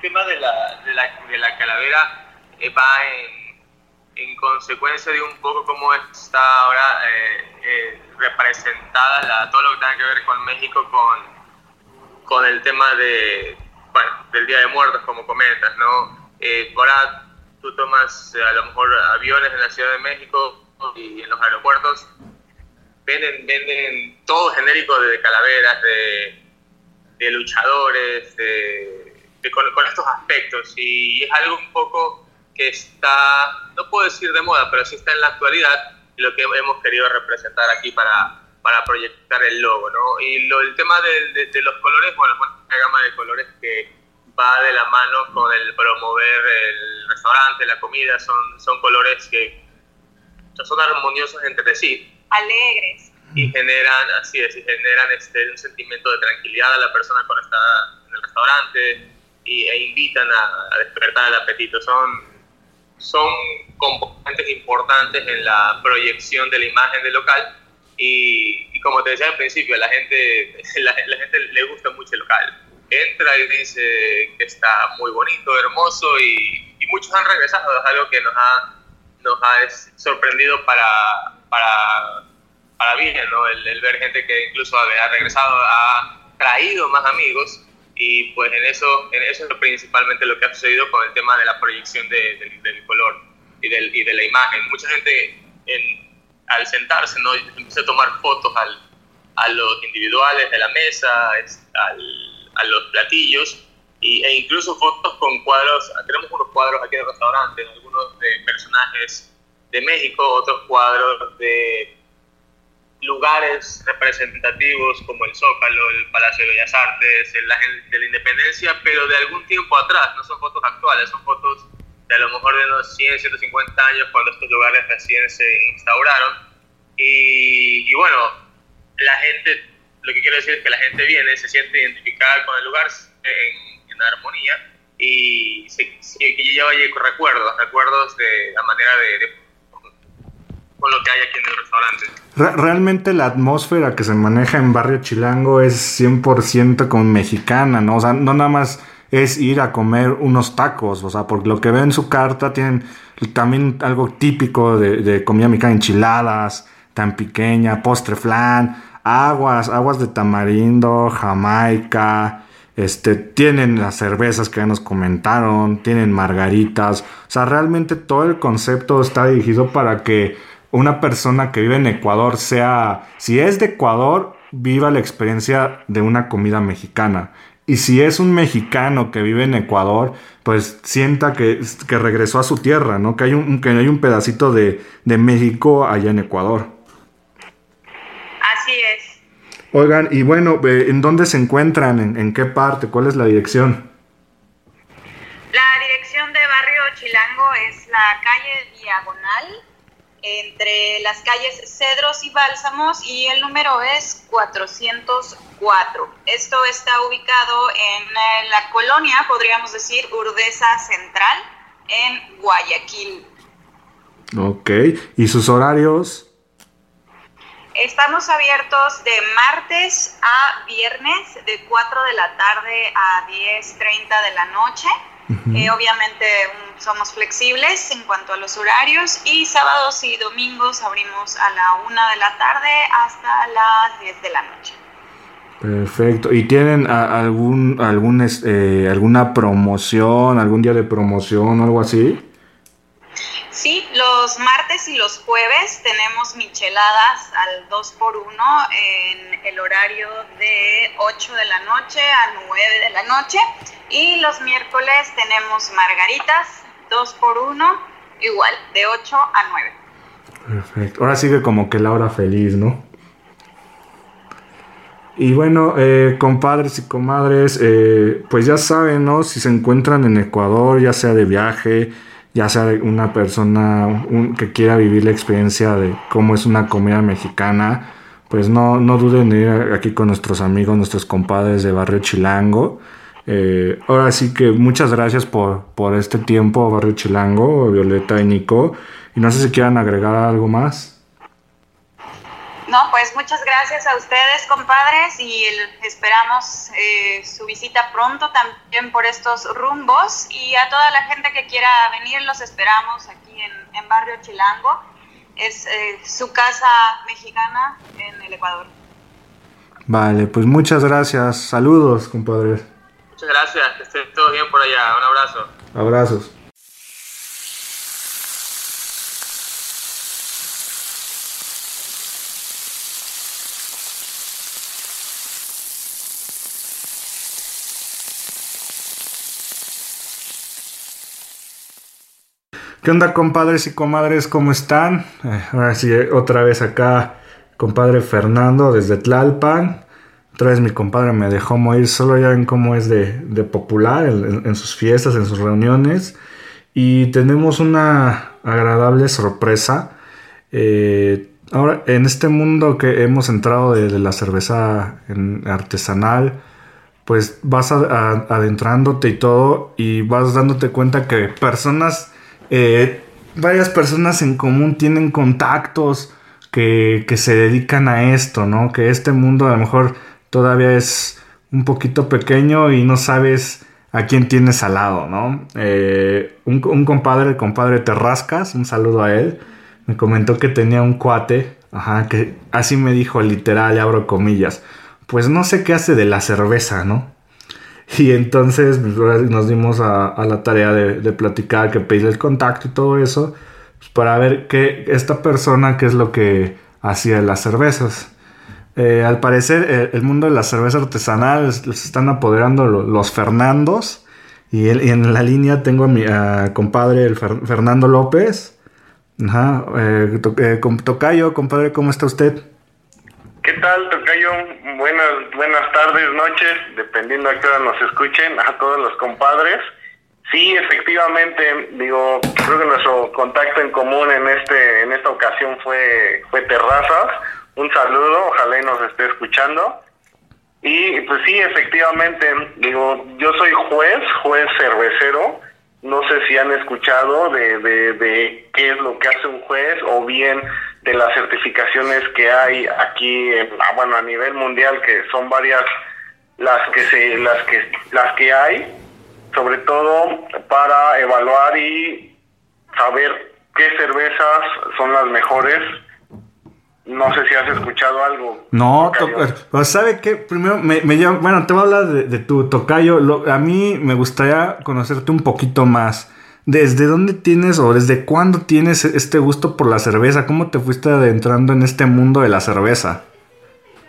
tema de la, de la, calavera eh, va en, en, consecuencia de un poco cómo está ahora eh, eh, representada la, todo lo que tenga que ver con México con, con el tema de, del Día de Muertos, como comentas, ¿no? ahora tú tomas a lo mejor aviones en la Ciudad de México y en los aeropuertos, venden, venden todo genérico de calaveras, de de luchadores, de, con, estos aspectos. Y es algo un poco que está, no puedo decir de moda, pero sí está en la actualidad y lo que hemos querido representar aquí para, para proyectar el logo. ¿no? Y lo, el tema de, de, los colores, bueno, una gama de colores que va de la mano con el promover el restaurante, la comida, son, son colores que son armoniosos entre sí. Alegres y generan, así es, y generan este, un sentimiento de tranquilidad a la persona cuando está en el restaurante y, e invitan a, despertar el apetito. Son, son componentes importantes en la proyección de la imagen del local y, y como te decía al principio, la gente, (laughs) la, gente le gusta mucho el local. Entra y dice que está muy bonito, hermoso y, y muchos han regresado. Es algo que nos ha, nos ha sorprendido para, para para bien, ¿no? El, ver gente que incluso ha, regresado, ha traído más amigos y pues en eso, en eso es principalmente lo que ha sucedido con el tema de la proyección del color y, del, y, de la imagen. Mucha gente al sentarse ¿no? empieza a tomar fotos al, a los individuales de la mesa, al, a los platillos y, e incluso fotos con cuadros, tenemos unos cuadros aquí en el restaurante, algunos de personajes de México, otros cuadros de lugares representativos como el Zócalo, el Palacio de Bellas Artes, el Ángel de la Independencia, pero de algún tiempo atrás, no son fotos actuales, son fotos de a lo mejor de unos 100, 150 años cuando estos lugares recién se instauraron. Y, bueno, la gente, lo que quiero decir es que la gente viene, se siente identificada con el lugar en, armonía y se, que lleva recuerdos, recuerdos de la manera de con lo que hay aquí en el restaurante. realmente la atmósfera que se maneja en Barrio Chilango es 100% como mexicana, ¿no? O sea, no nada más es ir a comer unos tacos, o sea, porque lo que veo en su carta tienen también algo típico de, de comida mexicana, enchiladas, tan pequeña, postre flan, aguas, aguas de tamarindo, jamaica, este, tienen las cervezas que ya nos comentaron, tienen margaritas, o sea, realmente todo el concepto está dirigido para que una persona que vive en Ecuador sea, si es de Ecuador, viva la experiencia de una comida mexicana. Y si es un mexicano que vive en Ecuador, pues sienta que, que regresó a su tierra, ¿no? Que hay un, que hay un pedacito de, México allá en Ecuador. Así es. Oigan, y bueno, ¿en dónde se encuentran? ¿En, ¿En, qué parte? ¿Cuál es la dirección? La dirección de Barrio Chilango es la calle Diagonal entre las calles Cedros y Bálsamos y el número es 404. Esto está ubicado en eh, la colonia, podríamos decir, Urdesa Central, en Guayaquil. Ok, ¿y sus horarios? Estamos abiertos de martes a viernes, de 4 de la tarde a 10.30 de la noche. Eh, obviamente mm, somos flexibles en cuanto a los horarios y sábados y domingos abrimos a la 1 de la tarde hasta las 10 de la noche. Perfecto. ¿Y tienen algún, algún eh, alguna promoción, algún día de promoción o algo así? Sí, los martes y los jueves tenemos micheladas al 2x1 en el horario de 8 de la noche a 9 de la noche. Y los miércoles tenemos margaritas 2x1 igual, de 8 a 9. Perfecto. Ahora sigue como que la hora feliz, ¿no? Y bueno, eh, compadres y comadres, eh, pues ya saben, ¿no? Si se encuentran en Ecuador, ya sea de viaje, ya sea una persona que quiera vivir la experiencia de cómo es una comida mexicana, pues no, no duden en ir aquí con nuestros amigos, nuestros compadres de Barrio Chilango. Eh, ahora sí que muchas gracias por, por este tiempo, Barrio Chilango, Violeta y Nico. Y no sé si quieran agregar algo más. No, pues muchas gracias a ustedes, compadres, y esperamos eh, su visita pronto también por estos rumbos. Y a toda la gente que quiera venir, los esperamos aquí en, Barrio Chilango. Es eh, su casa mexicana en el Ecuador. Vale, pues muchas gracias. Saludos, compadres. Muchas gracias, que esté todo bien por allá. Un abrazo. Abrazos. ¿Qué onda, compadres y comadres? ¿Cómo están? Eh, ahora sí, otra vez acá, compadre Fernando desde Tlalpan. Otra vez mi compadre me dejó morir, solo ya en cómo es de, popular en, sus fiestas, en sus reuniones. Y tenemos una agradable sorpresa. Eh, ahora, en este mundo que hemos entrado de, la cerveza artesanal, pues vas adentrándote y todo, y vas dándote cuenta que personas eh, varias personas en común tienen contactos que, se dedican a esto, ¿no? Que este mundo a lo mejor todavía es un poquito pequeño y no sabes a quién tienes al lado, ¿no? Eh, un, compadre, el compadre Terrascas, un saludo a él, me comentó que tenía un cuate, ajá, que así me dijo literal, abro comillas, pues no sé qué hace de la cerveza, ¿no? (laughs) Y entonces pues, nos dimos a, la tarea de, platicar, que pedirle el contacto y todo eso, pues, para ver qué esta persona, qué es lo que hacía las cervezas. Eh, al parecer, el, mundo de la cerveza artesanal les están apoderando los Fernandos. Y, en la línea tengo a mi compadre, el Fernando López. Ajá, eh, eh, tocayo, compadre, ¿cómo está usted? ¿Qué tal, Tocayo? Buenas, buenas tardes, noches, dependiendo a qué hora nos escuchen, a todos los compadres. Sí, efectivamente, digo, creo que nuestro contacto en común en este en esta ocasión fue fue Terrazas. Un saludo, ojalá y nos esté escuchando. Y pues sí, efectivamente, digo, yo soy juez, juez cervecero. No sé si han escuchado de, de, de qué es lo que hace un juez o bien de las certificaciones que hay aquí, ah, bueno, a nivel mundial, que son varias las que se, las que, las que hay, sobre todo para evaluar y saber qué cervezas son las mejores. No sé si has escuchado algo. No, pero ¿sabe qué? Primero, me, me bueno, te voy a hablar de, de tu tocayo. a mí me gustaría conocerte un poquito más. ¿Desde dónde tienes o desde cuándo tienes este gusto por la cerveza? ¿Cómo te fuiste adentrando en este mundo de la cerveza?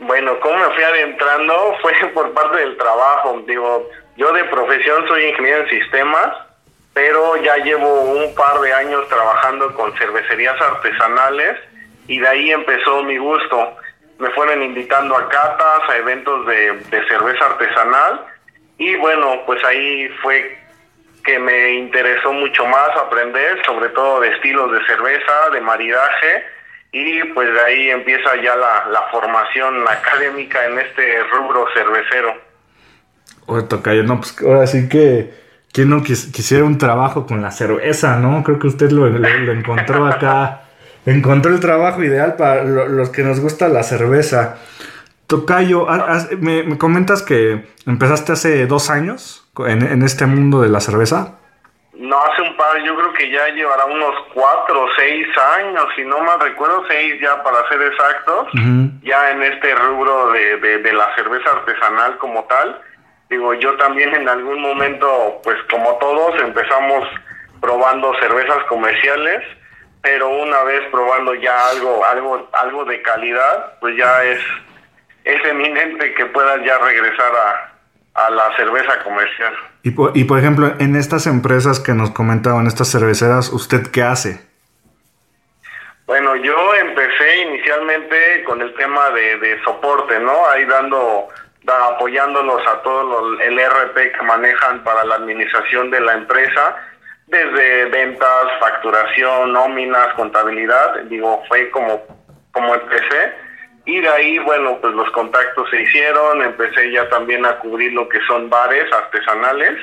Bueno, ¿cómo me fui adentrando? (laughs) Fue por parte del trabajo. Digo, yo de profesión soy ingeniero en sistemas, pero ya llevo un par de años trabajando con cervecerías artesanales y de ahí empezó mi gusto. Me fueron invitando a catas, a eventos de, de cerveza artesanal y bueno, pues ahí fue que me interesó mucho más aprender, sobre todo de estilos de cerveza, de maridaje, y pues de ahí empieza ya la, formación académica en este rubro cervecero. Oye, Tocayo, no, pues ahora sí que, que no quisiera un trabajo con la cerveza, ¿no? Creo que usted lo, lo, encontró acá (laughs) encontró el trabajo ideal para los que nos gusta la cerveza. Tocayo, me, comentas que empezaste hace dos años en, este mundo de la cerveza. No, hace un par, yo creo que ya llevará unos cuatro o seis años, si no mal recuerdo, seis ya para ser exactos, ya en este rubro de, de, la cerveza artesanal como tal. Digo, yo también en algún momento, pues como todos, empezamos probando cervezas comerciales, pero una vez probando ya algo, algo, algo de calidad, pues ya es, es eminente que puedas ya regresar a, a la cerveza comercial. Y por, y por ejemplo, en estas empresas que nos comentaban, estas cerveceras, ¿usted qué hace? Bueno, yo empecé inicialmente con el tema de, de soporte, ¿no? Ahí dando apoyándolos a todo el RP que manejan para la administración de la empresa, desde ventas, facturación, nóminas, contabilidad, digo, fue como, como empecé. Y de ahí, bueno, pues los contactos se hicieron, empecé ya también a cubrir lo que son bares artesanales,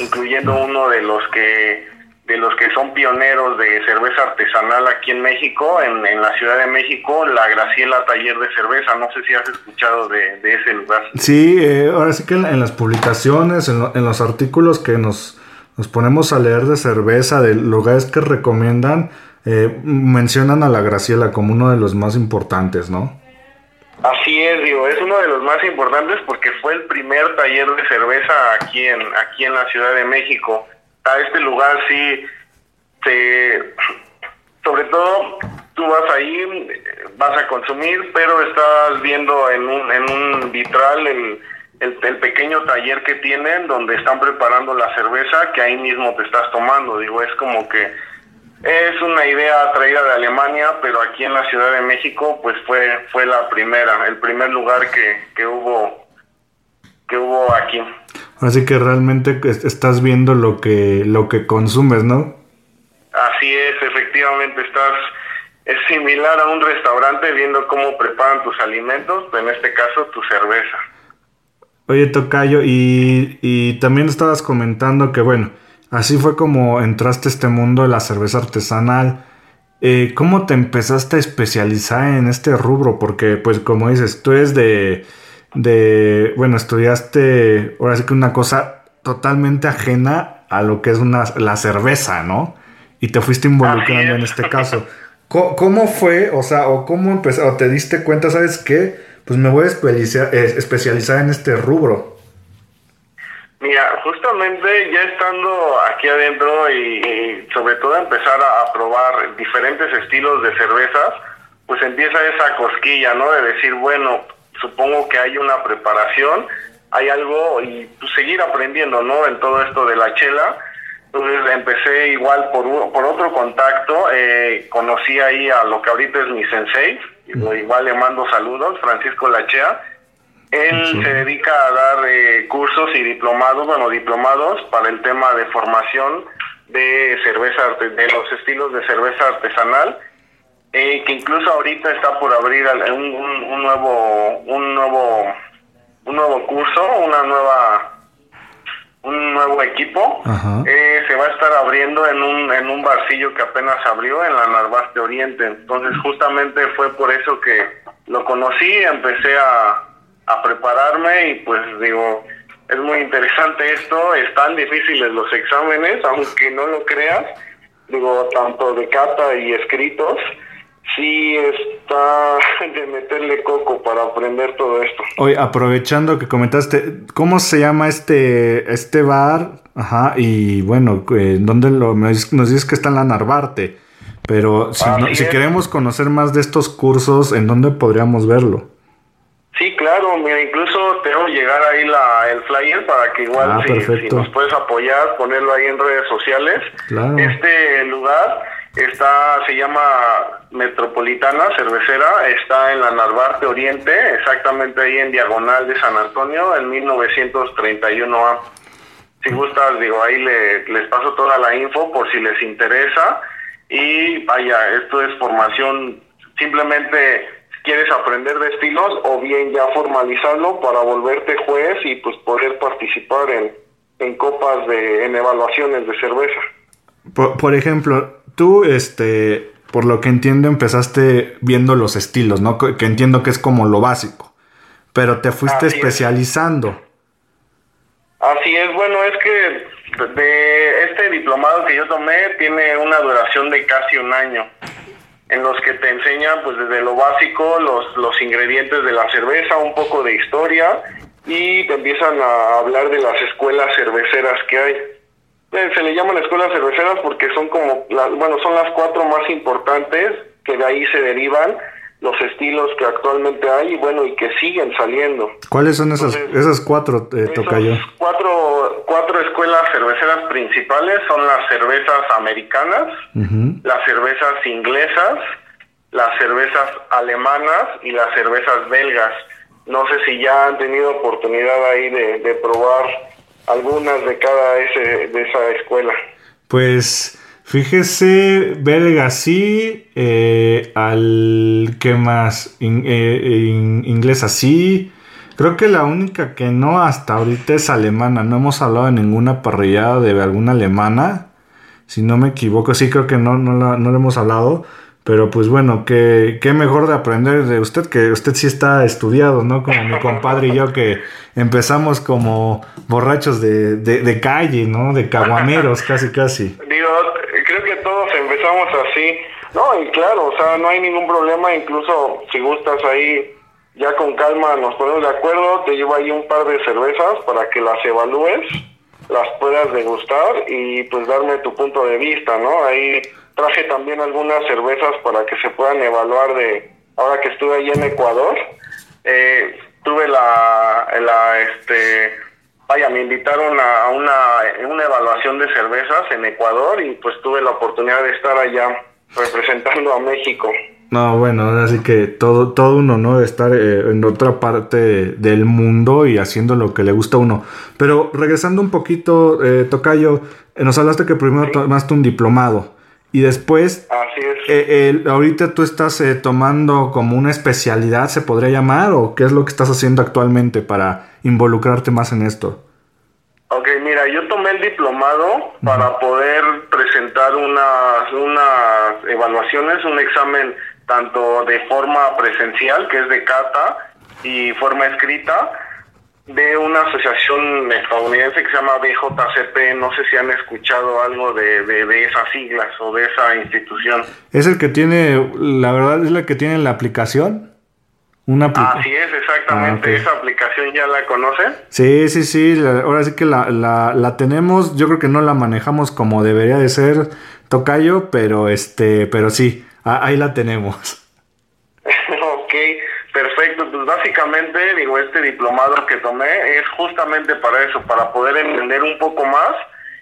incluyendo uno de los que de los que son pioneros de cerveza artesanal aquí en México, en, la Ciudad de México, la Graciela Taller de Cerveza. No sé si has escuchado de, ese lugar. Sí, eh, ahora sí que en, las publicaciones, en, los artículos que nos, nos ponemos a leer de cerveza, de lugares que recomiendan, eh, mencionan a la Graciela como uno de los más importantes, ¿no? Así es, digo, es uno de los más importantes porque fue el primer taller de cerveza aquí en, aquí en la Ciudad de México. A este lugar sí te sobre todo tú vas ahí vas a consumir pero estás viendo en un en un vitral el, el, pequeño taller que tienen donde están preparando la cerveza que ahí mismo te estás tomando. Digo es como que es una idea traída de Alemania pero aquí en la Ciudad de México pues fue fue la primera el primer lugar que, que hubo que hubo aquí Así que realmente estás viendo lo que, lo que consumes, ¿no? Así es, efectivamente estás, es similar a un restaurante viendo cómo preparan tus alimentos, en este caso tu cerveza. Oye, Tocayo, y, y también estabas comentando que, bueno, así fue como entraste a este mundo de la cerveza artesanal. Eh, ¿Cómo te empezaste a especializar en este rubro? Porque, pues, como dices, tú eres de de, bueno, estudiaste, ahora sí que una cosa totalmente ajena a lo que es una, la cerveza, ¿no? Y te fuiste involucrando en este caso. (laughs) ¿Cómo, fue, o sea, o cómo empezó, o te diste cuenta, sabes qué? Pues me voy a especializar, eh, especializar en este rubro. Mira, justamente ya estando aquí adentro y, sobre todo empezar a, a, probar diferentes estilos de cervezas, pues empieza esa cosquilla, ¿no? De decir, bueno, supongo que hay una preparación, hay algo y pues, seguir aprendiendo, ¿no? En todo esto de la chela. Entonces empecé igual por, por otro contacto, eh, conocí ahí a lo que ahorita es mi sensei, igual le mando saludos, Francisco Lachea. Él se dedica a dar eh, cursos y diplomados, bueno, diplomados para el tema de formación de cerveza, de los estilos de cerveza artesanal eh, que incluso ahorita está por abrir un, un, nuevo un nuevo un nuevo curso una nueva un nuevo equipo eh, se va a estar abriendo en un en un barcillo que apenas abrió en la Narvarte Oriente. Entonces justamente fue por eso que lo conocí empecé a, a prepararme y pues digo es muy interesante esto están difíciles los exámenes aunque no lo creas digo tanto de cata y escritos sí está (laughs) de meterle coco para aprender todo esto. Hoy aprovechando que comentaste, ¿cómo se llama este este bar? Ajá, y bueno, eh, ¿dónde lo nos dices que está en la Narvarte? Pero si, si queremos conocer más de estos cursos, ¿en dónde podríamos verlo? Sí, claro, mira, incluso tengo que llegar ahí la, el flyer para que igual ah, si, nos puedes apoyar, ponerlo ahí en redes sociales. Este lugar está se llama Metropolitana Cervecera, está en la Narvarte Oriente, exactamente ahí en diagonal de San Antonio, en 1931A. Si gustas, digo, ahí les paso toda la info por si les interesa. Y vaya, esto es formación, simplemente quieres aprender de estilos o bien ya formalizarlo para volverte juez y pues poder participar en, en copas de, en evaluaciones de cerveza. Por, por ejemplo, tú, este, por lo que entiendo, empezaste viendo los estilos, ¿no? Que, que entiendo que es como lo básico. Pero te fuiste Así es. especializando. Así es, bueno, es que de este diplomado que yo tomé tiene una duración de casi un año, en los que te enseñan pues desde lo básico, los, los ingredientes de la cerveza, un poco de historia y te empiezan a hablar de las escuelas cerveceras que hay. Eh, Se le llaman escuelas cerveceras porque son como, la- bueno, son las cuatro más importantes que de ahí se derivan los estilos que actualmente hay y bueno, y que siguen saliendo. ¿Cuáles son esas, Entonces, esas cuatro, eh, Tocayo? Cuatro, cuatro escuelas cerveceras principales son las cervezas americanas, las cervezas inglesas, las cervezas alemanas y las cervezas belgas. No sé si ya han tenido oportunidad ahí de, de probar algunas de cada ese, de esa escuela. Pues fíjese, belga sí, eh, al ¿qué más? Eh, in- inglesa sí. Creo que la única que no hasta ahorita es alemana. No hemos hablado de ninguna parrillada de alguna alemana. Si no me equivoco, sí creo que no, no, la, no hemos hablado. Pero pues bueno, qué, qué mejor de aprender de usted, que usted sí está estudiado, ¿no? Como mi compadre y yo que empezamos como borrachos de, de, de calle, ¿no? De caguameros, casi, casi. Empezamos así. No, y claro, o sea, no hay ningún problema, incluso si gustas ahí, ya con calma nos ponemos de acuerdo, te llevo ahí un par de cervezas para que las evalúes, las puedas degustar y pues darme tu punto de vista, ¿no? Ahí traje también algunas cervezas para que se puedan evaluar de, ahora que estuve ahí en Ecuador, eh, tuve la, la, este, vaya, me invitaron a una, una evaluación de cervezas en Ecuador y pues tuve la oportunidad de estar allá representando a México. No, bueno, así que todo, todo uno, ¿no? Estar eh, en otra parte del mundo y haciendo lo que le gusta a uno. Pero regresando un poquito, eh, Tocayo, eh, nos hablaste que primero tomaste un diplomado y después, Así es. eh, el- ahorita tú estás eh, tomando como una especialidad, ¿se podría llamar? ¿O qué es lo que estás haciendo actualmente para involucrarte más en esto? Ok, mira, yo tomé el diplomado para poder presentar unas, unas evaluaciones, un examen tanto de forma presencial, que es de cata, y forma escrita, de una asociación estadounidense que se llama BJCP. No sé si han escuchado algo de, de, de esas siglas o de esa institución. ¿Es el que tiene, la verdad, es la que tiene la aplicación? Una aplicación. Así es, exactamente. Ah. Esa aplicación ya la conocen. Sí, sí, sí, la- ahora sí que la, la, la tenemos, yo creo que no la manejamos como debería de ser Tocayo, pero este, pero sí, a- ahí la tenemos. ok, perfecto. Pues básicamente, digo, este diplomado que tomé es justamente para eso, para poder entender un poco más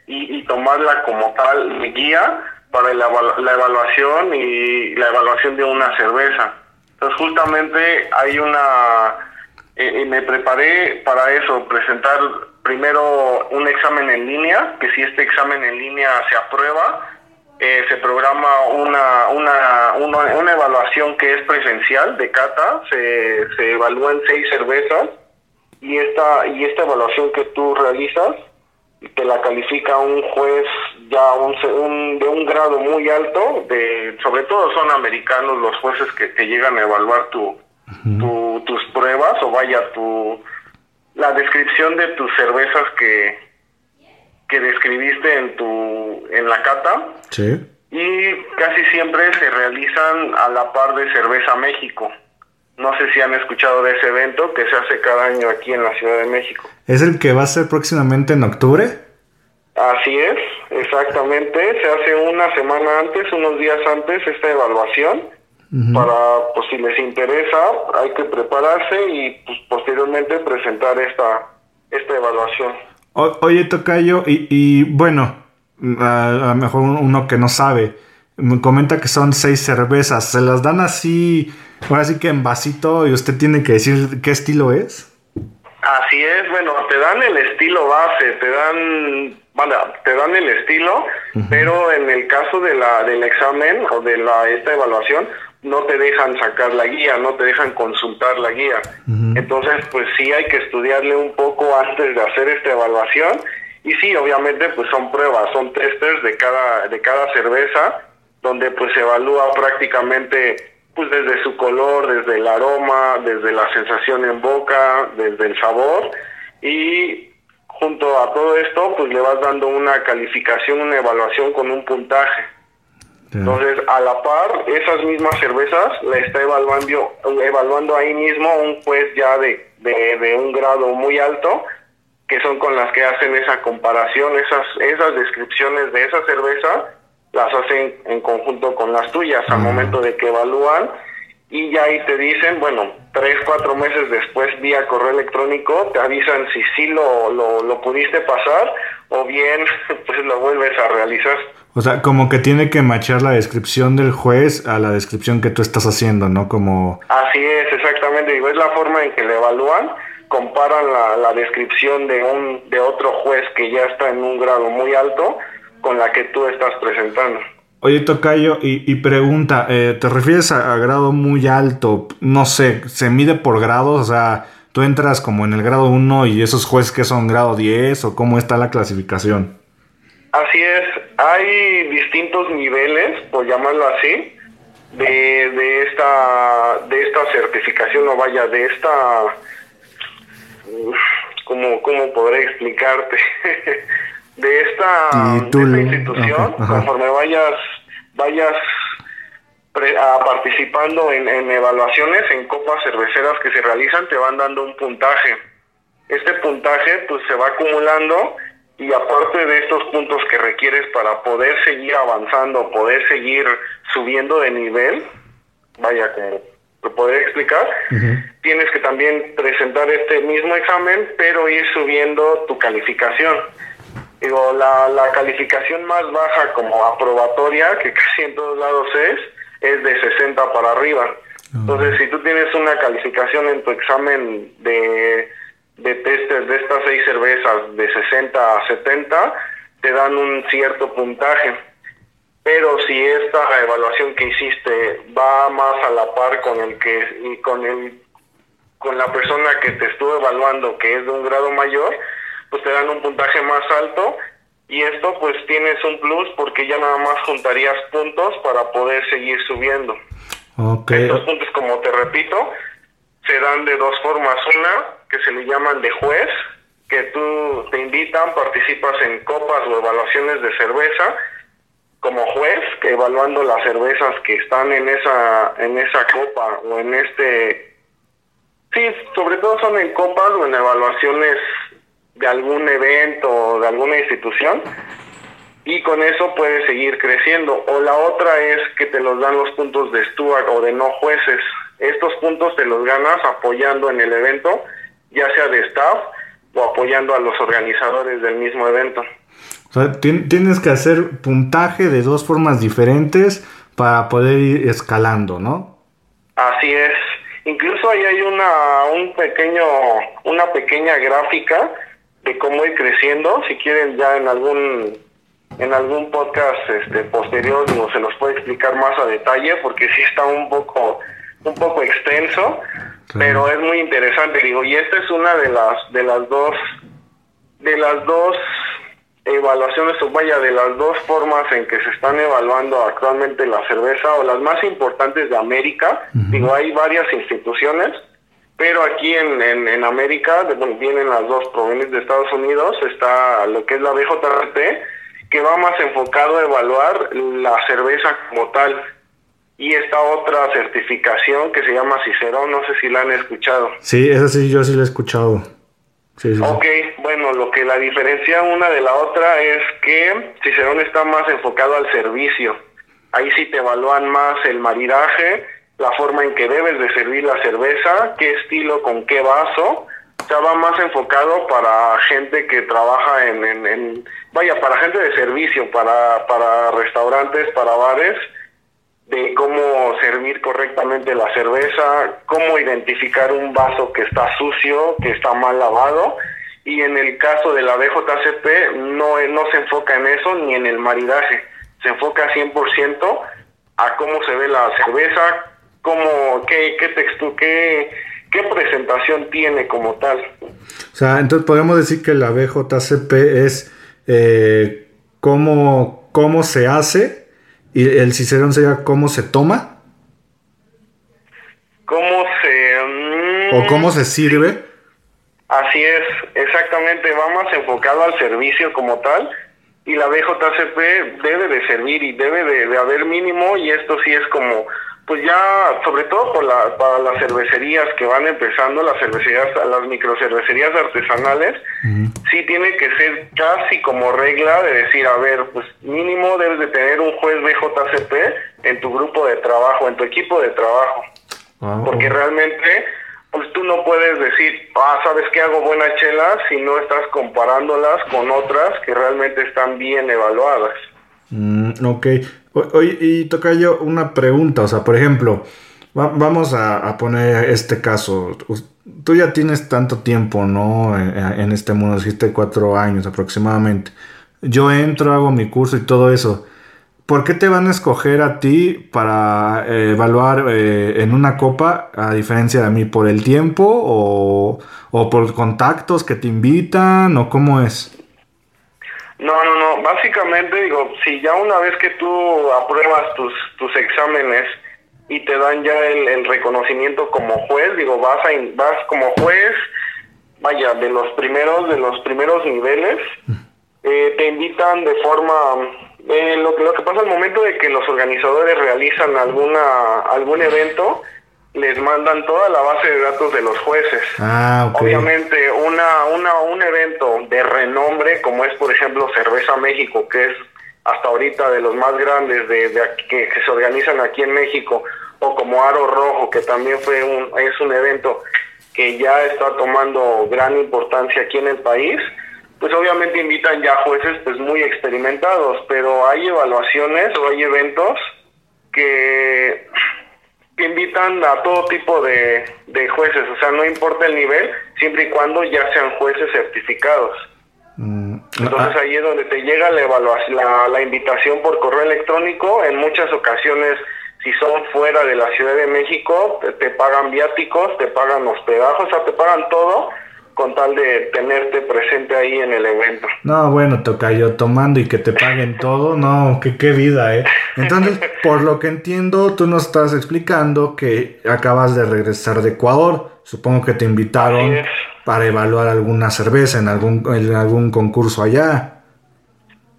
y, tomarla como tal mi guía para la evaluación y la evaluación de una cerveza. Entonces, justamente hay una... eh, eh, me preparé para eso, presentar primero un examen en línea, que si este examen en línea se aprueba, eh, se programa una, una, una, una evaluación que es presencial de cata, se, se evalúan seis cervezas y esta, y esta evaluación que tú realizas te la califica un juez ya un, un- de un grado muy alto, de, sobre todo son americanos los jueces que, que llegan a evaluar tu, tu- tus pruebas o vaya tu la descripción de tus cervezas que, que describiste en tu en la cata Sí. y casi siempre se realizan a la par de Cerveza México. No sé si han escuchado de ese evento que se hace cada año aquí en la Ciudad de México. ¿Es el que va a ser próximamente en octubre? Así es, exactamente. Se hace una semana antes, unos días antes, esta evaluación. Para, pues si les interesa, hay que prepararse y pues, posteriormente presentar esta, esta evaluación. O- oye, Tocayo, y, y bueno, a, lo mejor uno que no sabe, me comenta que son seis cervezas, ¿se las dan así, ahora sí que en vasito y usted tiene que decir qué estilo es? Así es, bueno, te dan el estilo base, te dan, bueno, te dan el estilo, pero en el caso de la del examen o de la esta evaluación no te dejan sacar la guía, no te dejan consultar la guía. Entonces, pues sí hay que estudiarle un poco antes de hacer esta evaluación y sí, obviamente, pues son pruebas, son testers de cada de cada cerveza donde pues se evalúa prácticamente pues desde su color, desde el aroma, desde la sensación en boca, desde el sabor y junto a todo esto pues le vas dando una calificación, una evaluación con un puntaje. Entonces, a la par, esas mismas cervezas la está evaluando, evaluando ahí mismo un juez ya de, de, de un grado muy alto, que son con las que hacen esa comparación, esas, esas descripciones de esa cerveza, las hacen en conjunto con las tuyas al momento de que evalúan. Y ya ahí te dicen, bueno, tres, cuatro meses después vía correo electrónico te avisan si sí lo, lo, lo pudiste pasar o bien (laughs) pues lo vuelves a realizar. O sea, como que tiene que machar la descripción del juez a la descripción que tú estás haciendo, ¿no? Como... Así es, exactamente. Digo, es la forma en que le evalúan, comparan la, la descripción de un de otro juez que ya está en un grado muy alto con la que tú estás presentando. Oye, Tocayo, y, y pregunta, eh, ¿te refieres a, a, grado muy alto? No sé, ¿se mide por grados? O sea, ¿tú entras como en el grado 1 y esos jueces que son grado 10 o cómo está la clasificación? Así es, hay distintos niveles, por llamarlo así, de, de esta de esta certificación o vaya de esta cómo cómo podré explicarte (laughs) de esta, de esta institución ajá, ajá. conforme vayas vayas pre, a, participando en, en evaluaciones en copas cerveceras que se realizan te van dando un puntaje este puntaje pues se va acumulando y aparte de estos puntos que requieres para poder seguir avanzando, poder seguir subiendo de nivel, vaya, como lo podría explicar, uh -huh. tienes que también presentar este mismo examen, pero ir subiendo tu calificación. Digo, la, la calificación más baja como aprobatoria, que casi en todos lados es, es de 60 para arriba. Uh -huh. Entonces, si tú tienes una calificación en tu examen de de testes de estas seis cervezas de 60 a 70 te dan un cierto puntaje. Pero si esta evaluación que hiciste va más a la par con el que y con el con la persona que te estuvo evaluando que es de un grado mayor, pues te dan un puntaje más alto y esto pues tienes un plus porque ya nada más juntarías puntos para poder seguir subiendo. Okay. Estos puntos, como te repito, se dan de dos formas. Una, que se le llaman de juez, que tú te invitan, participas en copas o evaluaciones de cerveza como juez, evaluando las cervezas que están en esa en esa copa o en este sí, sobre todo son en copas o en evaluaciones de algún evento o de alguna institución y con eso puedes seguir creciendo o la otra es que te los dan los puntos de steward o de no jueces. Estos puntos te los ganas apoyando en el evento ya sea de staff o apoyando a los organizadores del mismo evento. O sea, tienes que hacer puntaje de dos formas diferentes para poder ir escalando, ¿no? Así es. Incluso ahí hay una un pequeño una pequeña gráfica de cómo ir creciendo. Si quieren ya en algún en algún podcast este posterior no se los puede explicar más a detalle porque sí está un poco un poco extenso pero es muy interesante digo y esta es una de las de las dos de las dos evaluaciones o vaya de las dos formas en que se están evaluando actualmente la cerveza o las más importantes de América. Uh -huh. digo hay varias instituciones pero aquí en, en, en América bueno, vienen las dos provenientes de Estados Unidos está lo que es la BJRT que va más enfocado a evaluar la cerveza como tal y esta otra certificación que se llama Cicerón, no sé si la han escuchado. Sí, esa sí, yo sí la he escuchado. Sí, sí, ok, sí. bueno, lo que la diferencia una de la otra es que Cicerón está más enfocado al servicio. Ahí sí te evalúan más el maridaje, la forma en que debes de servir la cerveza, qué estilo, con qué vaso. O sea, va más enfocado para gente que trabaja en, en, en vaya, para gente de servicio, para, para restaurantes, para bares de cómo servir correctamente la cerveza, cómo identificar un vaso que está sucio, que está mal lavado. Y en el caso de la BJCP no, no se enfoca en eso ni en el maridaje, se enfoca 100% a cómo se ve la cerveza, cómo, qué, qué textura, qué, qué presentación tiene como tal. O sea, entonces podemos decir que la BJCP es eh, cómo, cómo se hace ¿Y el cicerón sería cómo se toma? ¿Cómo se... mm, ¿O cómo se sirve? Así es, exactamente, va más enfocado al servicio como tal y la BJCP debe de servir y debe de, de haber mínimo y esto sí es como, pues ya, sobre todo por la, para las cervecerías que van empezando, las cervecerías, las microcervecerías artesanales, sí tiene que ser casi como regla de decir, a ver, pues mínimo debes de tener un juez BJCP en tu grupo de trabajo, en tu equipo de trabajo. Ah, Porque realmente, pues tú no puedes decir, ah, ¿sabes qué hago buena chela? Si no estás comparándolas con otras que realmente están bien evaluadas. Mm, ok. Oye, y toca yo una pregunta, o sea, por ejemplo, va- vamos a, poner este caso. Tú ya tienes tanto tiempo, ¿no? En, en este mundo, dijiste cuatro años aproximadamente. Yo entro, hago mi curso y todo eso. ¿Por qué te van a escoger a ti para eh, evaluar eh, en una copa a diferencia de mí? ¿Por el tiempo o, o por contactos que te invitan o cómo es? No, no, no. Básicamente, digo, si ya una vez que tú apruebas tus, tus exámenes y te dan ya el, reconocimiento como juez, digo, vas, a, vas como juez, vaya, de los primeros, de los primeros niveles, eh, te invitan de forma... eh, lo, lo que pasa al momento de que los organizadores realizan alguna algún evento, les mandan toda la base de datos de los jueces. Ah. Obviamente, una, una, un evento de renombre, como es, por ejemplo, Cerveza México, que es hasta ahorita de los más grandes de, de aquí- que, que se organizan aquí en México, o como Aro Rojo, que también fue un, es un evento que ya está tomando gran importancia aquí en el país, pues obviamente invitan ya jueces pues muy experimentados, pero hay evaluaciones o hay eventos que invitan a todo tipo de, de jueces, o sea, no importa el nivel, siempre y cuando ya sean jueces certificados. Mm, Entonces ah, ahí es donde te llega la evaluación, la, la invitación por correo electrónico. En muchas ocasiones, si son fuera de la Ciudad de México, te, te pagan viáticos, te pagan hospedajos, o sea, te pagan todo con tal de tenerte presente ahí en el evento. No, bueno, tocayo, tomando y que te paguen todo, no, que qué vida, ¿eh? Entonces, por lo que entiendo, tú nos estás explicando que acabas de regresar de Ecuador. Supongo que te invitaron para evaluar alguna cerveza en algún, en algún concurso allá.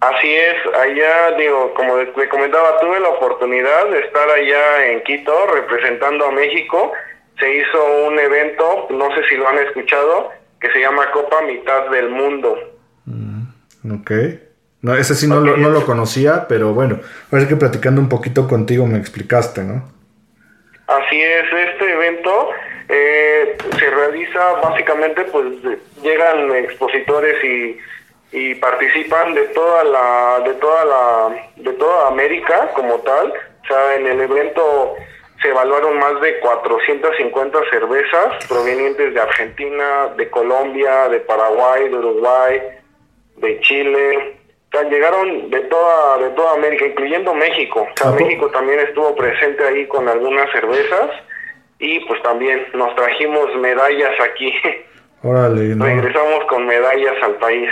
Así es, allá, digo, como te comentaba, tuve la oportunidad de estar allá en Quito representando a México. Se hizo un evento, no sé si lo han escuchado, que se llama Copa Mitad del Mundo. Ok. No, ese sí no, lo, no lo conocía, pero bueno, ahora que platicando un poquito contigo me explicaste, ¿no? Así es, este evento eh, se realiza básicamente, pues de- llegan expositores y, y participan de toda la, de toda la, de toda América como tal. O sea, en el evento se evaluaron más de 450 cervezas provenientes de Argentina, de Colombia, de Paraguay, de Uruguay, de Chile. O sea, llegaron de toda, de toda América, incluyendo México. O sea, ¿A po- México también estuvo presente ahí con algunas cervezas y pues también nos trajimos medallas aquí. (laughs) Órale, no. Regresamos con medallas al país.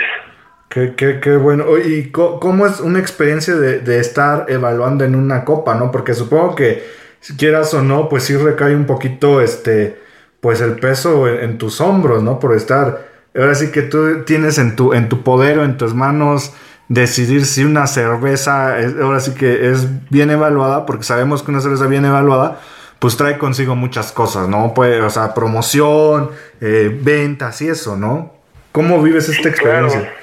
Qué, qué, qué bueno. ¿Y cómo es una experiencia de, de estar evaluando en una copa, no? Porque supongo que, si quieras o no, pues sí recae un poquito, este, pues el peso en, en tus hombros, ¿no? Por estar, ahora sí que tú tienes en tu, en tu poder o en tus manos decidir si una cerveza, es- ahora sí que es bien evaluada, porque sabemos que una cerveza bien evaluada, pues trae consigo muchas cosas, ¿no? Pues, o sea, promoción, eh, ventas y eso, ¿no? ¿Cómo vives esta Claro. experiencia?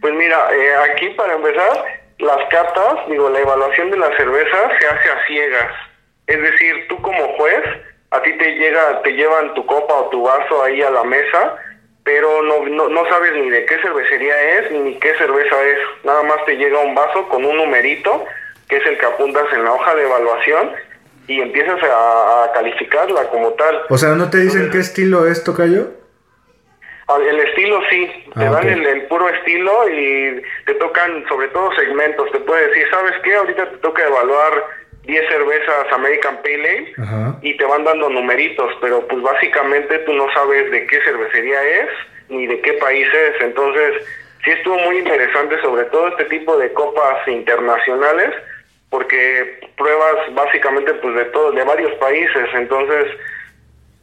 Pues mira, eh, aquí para empezar, las catas, digo, la evaluación de la cerveza se hace a ciegas. Es decir, tú como juez, a ti te llega, te llevan tu copa o tu vaso ahí a la mesa, pero no, no, no sabes ni de qué cervecería es ni qué cerveza es. Nada más te llega un vaso con un numerito, que es el que apuntas en la hoja de evaluación, y empiezas a, a calificarla como tal. O sea, ¿no te dicen qué estilo es, Tocayo? Ah, El estilo sí, te Ah, dan el, el puro estilo y te tocan sobre todo segmentos. Te puede decir, ¿sabes qué? Ahorita te toca evaluar 10 cervezas American Pale Ale Ajá. y te van dando numeritos, pero pues básicamente tú no sabes de qué cervecería es ni de qué país es. Entonces, sí estuvo muy interesante, sobre todo este tipo de copas internacionales, porque pruebas básicamente pues de todo, de varios países, entonces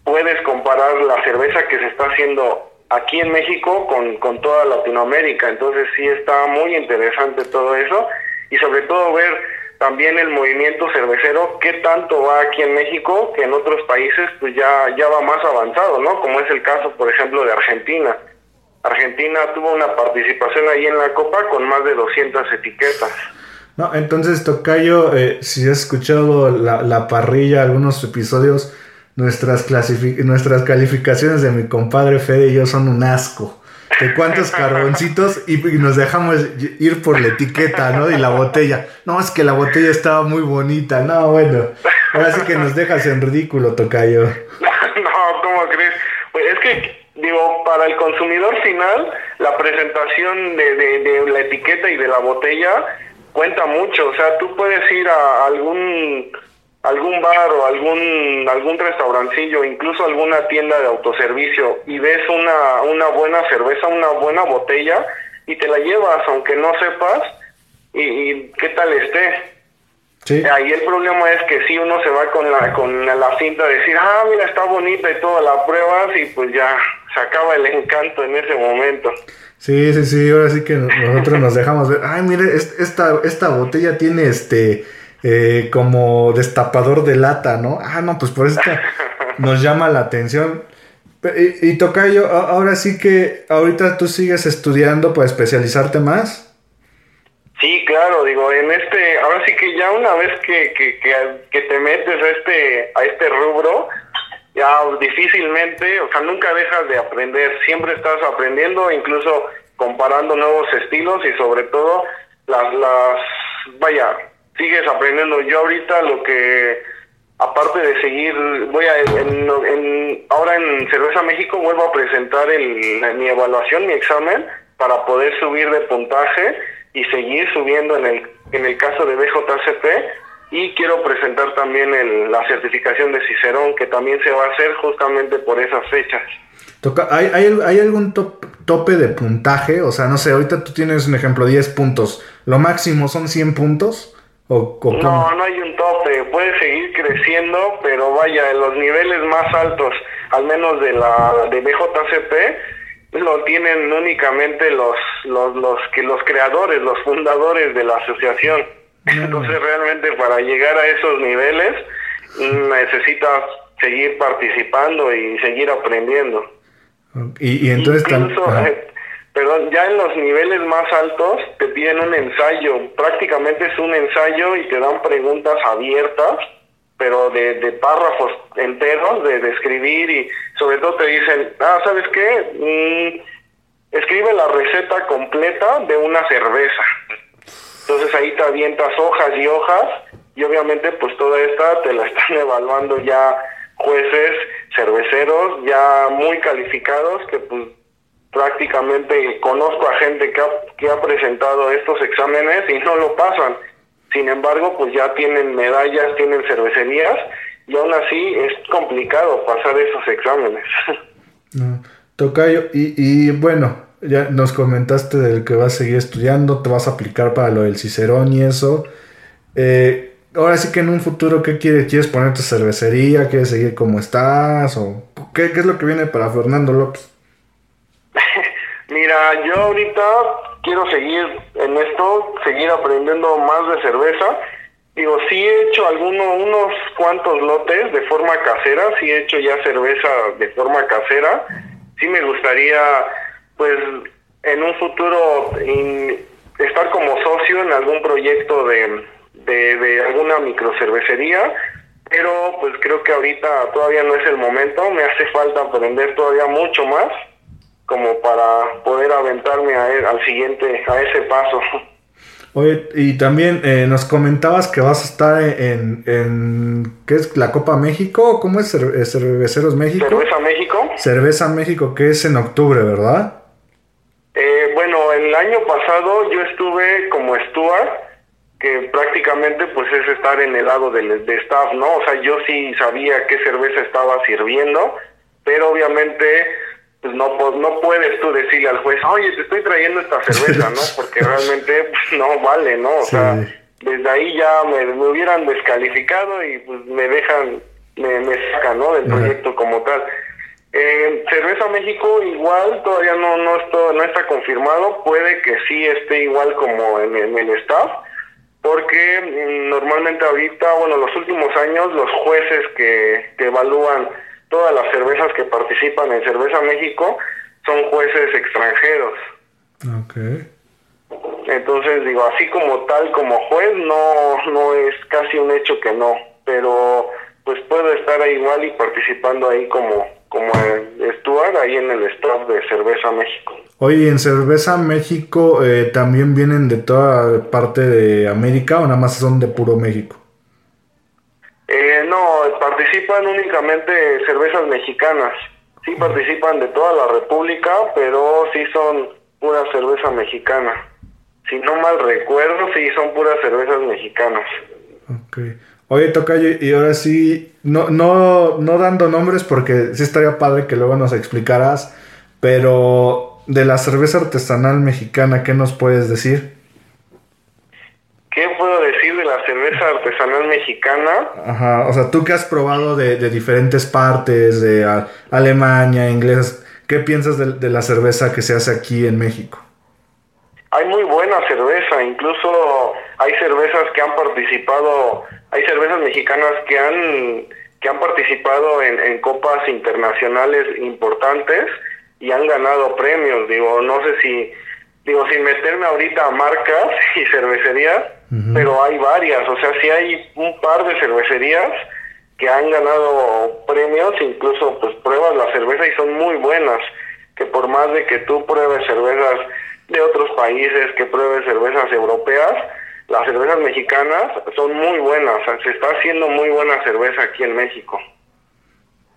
puedes comparar la cerveza que se está haciendo aquí en México con, con toda Latinoamérica, entonces sí está muy interesante todo eso y sobre todo ver también el movimiento cervecero, qué tanto va aquí en México que en otros países pues ya, ya va más avanzado, ¿no? Como es el caso, por ejemplo, de Argentina. Argentina tuvo una participación ahí en la Copa con más de 200 etiquetas. No, entonces, Tocayo, eh, si has escuchado la, la parrilla, algunos episodios, nuestras, nuestras calificaciones de mi compadre Fede y yo son un asco. De cuántos carboncitos y, nos dejamos ir por la etiqueta, ¿no? Y la botella. No, es que la botella estaba muy bonita. No, bueno. Ahora sí que nos dejas en ridículo, Tocayo. (laughs) no, ¿cómo crees? Pues es que, digo, para el consumidor final, la presentación de, de la etiqueta y de la botella cuenta mucho. O sea, tú puedes ir a algún algún bar o algún algún restaurancillo, incluso alguna tienda de autoservicio y ves una, una buena cerveza, una buena botella y te la llevas aunque no sepas y, qué tal esté. Ahí el problema es que si uno se va con la con la cinta de decir, ah, mira, está bonita y toda la pruebas y pues ya se acaba el encanto en ese momento. Sí, sí, sí, ahora sí que nosotros nos dejamos ver, ay, mire, esta, esta botella tiene este eh, como destapador de lata, ¿no? Ah, no, pues por eso (laughs) nos llama la atención. Y, y Tocayo, ahora sí que ahorita tú sigues estudiando para especializarte más. Sí, claro, digo, en este, ahora sí que ya una vez que, que, que, te metes a este, a este rubro, ya difícilmente, o sea, nunca dejas de aprender, siempre estás aprendiendo, incluso comparando nuevos estilos y sobre todo las, las, vaya, sigues aprendiendo. Yo ahorita lo que, aparte de seguir, voy a, en, ahora en Cerveza México vuelvo a presentar el, mi evaluación, mi examen, para poder subir de puntaje y seguir subiendo en el, en el caso de BJCP. Y quiero presentar también el, la certificación de Cicerón, que también se va a hacer justamente por esas fechas. ¿Hay, hay, hay algún tope de puntaje? O sea, no sé, ahorita tú tienes un ejemplo, 10 puntos. ¿Lo máximo son 100 puntos? No, no hay un tope, puede seguir creciendo, pero vaya, en los niveles más altos, al menos de la de BJCP, lo tienen únicamente los, los, los, que los creadores, los fundadores de la asociación. Entonces realmente para llegar a esos niveles necesitas seguir participando y seguir aprendiendo. Y, y entonces perdón, ya en los niveles más altos te piden un ensayo, prácticamente es un ensayo y te dan preguntas abiertas, pero de, de párrafos enteros, de, describir y sobre todo te dicen, ah, ¿sabes qué? Mm, escribe la receta completa de una cerveza. Entonces ahí te avientas hojas y hojas y obviamente pues toda esta te la están (laughs) evaluando ya jueces, cerveceros ya muy calificados que pues prácticamente conozco a gente que ha, presentado estos exámenes y no lo pasan. Sin embargo, pues ya tienen medallas, tienen cervecerías y aún así es complicado pasar esos exámenes. (laughs) Tocayo, y, y bueno, ya nos comentaste del que vas a seguir estudiando, te vas a aplicar para lo del Cicerón y eso. Eh, ahora sí que en un futuro, ¿qué quieres? ¿Quieres poner tu cervecería? ¿Quieres seguir como estás? ¿O qué, qué es lo que viene para Fernando López? (laughs) Mira, yo ahorita quiero seguir en esto, seguir aprendiendo más de cerveza. Digo, sí he hecho algunos, unos cuantos lotes de forma casera, sí he hecho ya cerveza de forma casera. Sí me gustaría, pues, en un futuro estar como socio en algún proyecto de, de, de alguna microcervecería, pero pues creo que ahorita todavía no es el momento, me hace falta aprender todavía mucho más como para poder aventarme a e, al siguiente, a ese paso. Oye, y también eh, nos comentabas que vas a estar en, en, ¿qué es? ¿La Copa México? ¿Cómo es? Eh, ¿Cerveceros México? Cerveza México. Cerveza México, que es en octubre, ¿verdad? Eh, bueno, el año pasado yo estuve como steward, que prácticamente pues es estar en el lado del, de staff, ¿no? O sea, yo sí sabía qué cerveza estaba sirviendo, pero obviamente pues no, pues no puedes tú decirle al juez, oye, te estoy trayendo esta cerveza, ¿no? (laughs) Porque realmente pues, no vale, ¿no? O sea, desde ahí ya me, me hubieran descalificado y pues me dejan, me, me sacan, ¿no? Del proyecto como tal. Eh, Cerveza México igual todavía no no está, no está confirmado, puede que sí esté igual como en, en el staff, porque mm, normalmente ahorita, bueno, los últimos años los jueces que, que evalúan todas las cervezas que participan en Cerveza México son jueces extranjeros. Ok. Entonces digo, así como tal, como juez, no, no es casi un hecho que no, pero pues puedo estar ahí igual y participando ahí como, como Stuart, ahí en el staff de Cerveza México. Oye, ¿en Cerveza México eh, también vienen de toda parte de América o nada más son de puro México? Eh, no, participan únicamente cervezas mexicanas. Sí participan de toda la República, pero sí son pura cerveza mexicana. Si no mal recuerdo, sí son puras cervezas mexicanas. Ok. Oye, Tocayo, y ahora sí, no, no, no dando nombres porque sí estaría padre que luego nos explicaras, pero de la cerveza artesanal mexicana, ¿qué nos puedes decir? ¿Qué puedo decir de la cerveza artesanal mexicana? Ajá, o sea, tú que has probado de, de diferentes partes, de a- Alemania, inglés, ¿qué piensas de, de la cerveza que se hace aquí en México? Hay muy buena cerveza, incluso hay cervezas que han participado, hay cervezas mexicanas que han que han participado en, en copas internacionales importantes y han ganado premios. Digo, no sé si, digo, sin meterme ahorita a marcas (laughs) y cervecerías, pero hay varias, o sea, sí hay un par de cervecerías que han ganado premios, incluso pues pruebas la cerveza y son muy buenas, que por más de que tú pruebes cervezas de otros países, que pruebes cervezas europeas, las cervezas mexicanas son muy buenas, o sea, se está haciendo muy buena cerveza aquí en México.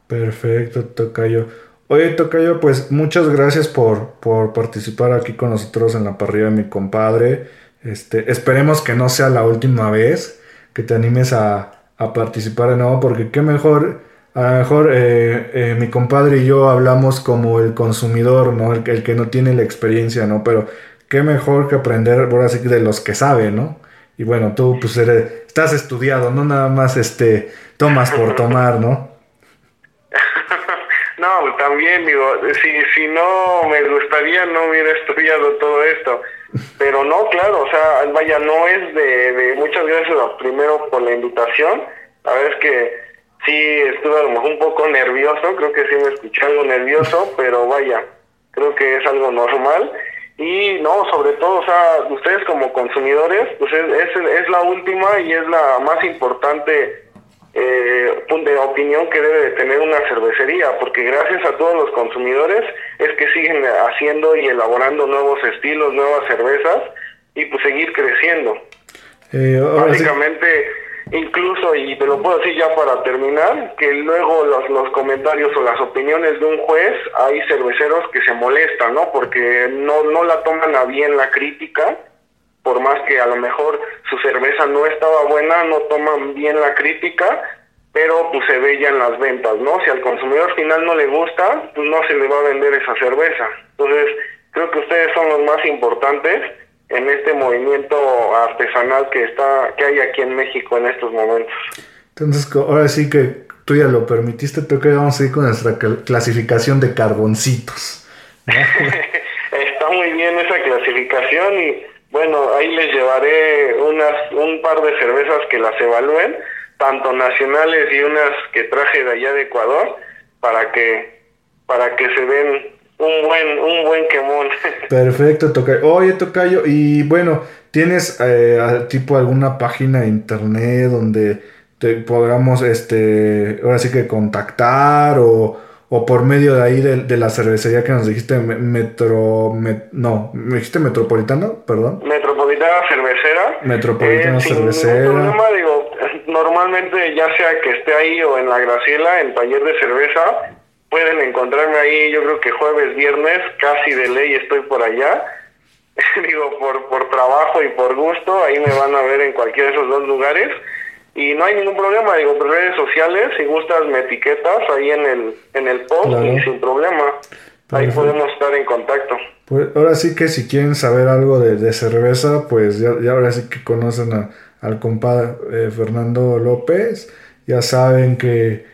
Perfecto, Tocayo. Oye, Tocayo, pues muchas gracias por, por participar aquí con nosotros en la parrilla de mi compadre. Este, esperemos que no sea la última vez que te animes a, a participar de nuevo, porque qué mejor, a lo mejor eh, eh, mi compadre y yo hablamos como el consumidor, ¿no? El, que- el que no tiene la experiencia, ¿no? Pero qué mejor que aprender, ahora sí, que de los que saben, ¿no? Y bueno, tú pues eres, estás estudiado, no nada más este, tomas por (laughs) tomar, ¿no? (laughs) No, pues, también digo, si, si no me gustaría no hubiera estudiado todo esto. Pero no, claro, o sea, vaya, no es de, de muchas gracias primero por la invitación. La verdad es que sí estuve a lo mejor un poco nervioso, creo que sí me escuché algo nervioso, (laughs) pero vaya, creo que es algo normal. Y no, sobre todo, o sea, ustedes como consumidores, pues es, es, es la última y es la más importante eh, de opinión que debe de tener una cervecería, porque gracias a todos los consumidores es que siguen haciendo y elaborando nuevos estilos, nuevas cervezas y pues seguir creciendo. Eh, sí- Básicamente, incluso, y te lo puedo decir ya para terminar, que luego los, los comentarios o las opiniones de un juez, hay cerveceros que se molestan, ¿no? Porque no, no la toman a bien la crítica, por más que a lo mejor su cerveza no estaba buena, no toman bien la crítica, pero pues se ve ya en las ventas, ¿no? Si al consumidor final no le gusta, pues no se le va a vender esa cerveza. Entonces, creo que ustedes son los más importantes en este movimiento artesanal que está que hay aquí en México en estos momentos. Entonces, ahora sí que tú ya lo permitiste, creo que vamos a ir con nuestra cl- clasificación de carboncitos. (laughs) Está muy bien esa clasificación y bueno, ahí les llevaré unas un par de cervezas que las evalúen, tanto nacionales y unas que traje de allá de Ecuador para que para que se den un buen un buen quemón. (laughs) Perfecto, Tocayo. Oye, Tocayo, y bueno, ¿tienes eh, tipo alguna página de internet donde te podamos, este, ahora sí que contactar o, o por medio de ahí de, de la cervecería que nos dijiste, me- Metro, me- no, me dijiste Metropolitano, perdón. Metropolitana Cervecera. Metropolitana sin Cervecera. problema, digo, normalmente ya sea que esté ahí o en la Graciela, en taller de cerveza, pueden encontrarme ahí, yo creo que jueves, viernes, casi de ley estoy por allá. (laughs) digo, por, por trabajo y por gusto, ahí me van a ver en cualquiera de esos dos lugares. Y no hay ningún problema, digo, por redes sociales, si gustas me etiquetas ahí en el, en el post Claro. y sin problema. Ahí Perfecto. podemos estar en contacto. Pues ahora sí que si quieren saber algo de, de cerveza, pues ya, ya ahora sí que conocen a, al compadre eh, Fernando López. Ya saben que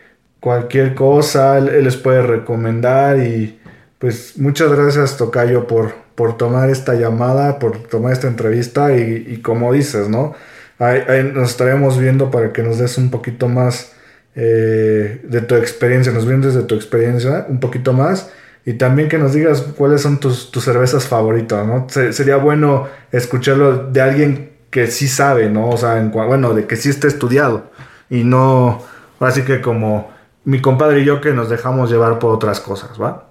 cualquier cosa él, les puede recomendar y pues muchas gracias Tocayo por, por tomar esta llamada, por tomar esta entrevista y, como dices, ¿no? Ahí, nos estaremos viendo para que nos des un poquito más eh, de tu experiencia, nos vienes de tu experiencia un poquito más y también que nos digas cuáles son tus, tus cervezas favoritas, ¿no? sería bueno escucharlo de alguien que sí sabe, ¿no? O sea, en, bueno, de que sí está estudiado y no, así que como mi compadre y yo que nos dejamos llevar por otras cosas, ¿va?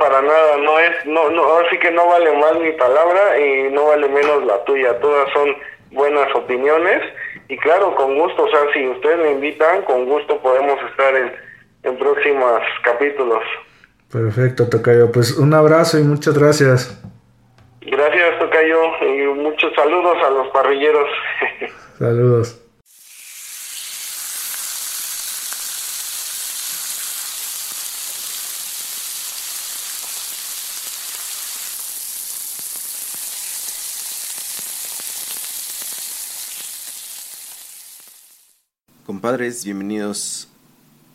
Para nada, no es, no, no, así que no vale más mi palabra y no vale menos la tuya, todas son buenas opiniones y claro, con gusto, o sea, si ustedes me invitan, con gusto podemos estar en, en próximos capítulos. Perfecto, Tocayo, pues un abrazo y muchas gracias. Gracias, Tocayo, y muchos saludos a los parrilleros. (laughs) Saludos. Compadres, bienvenidos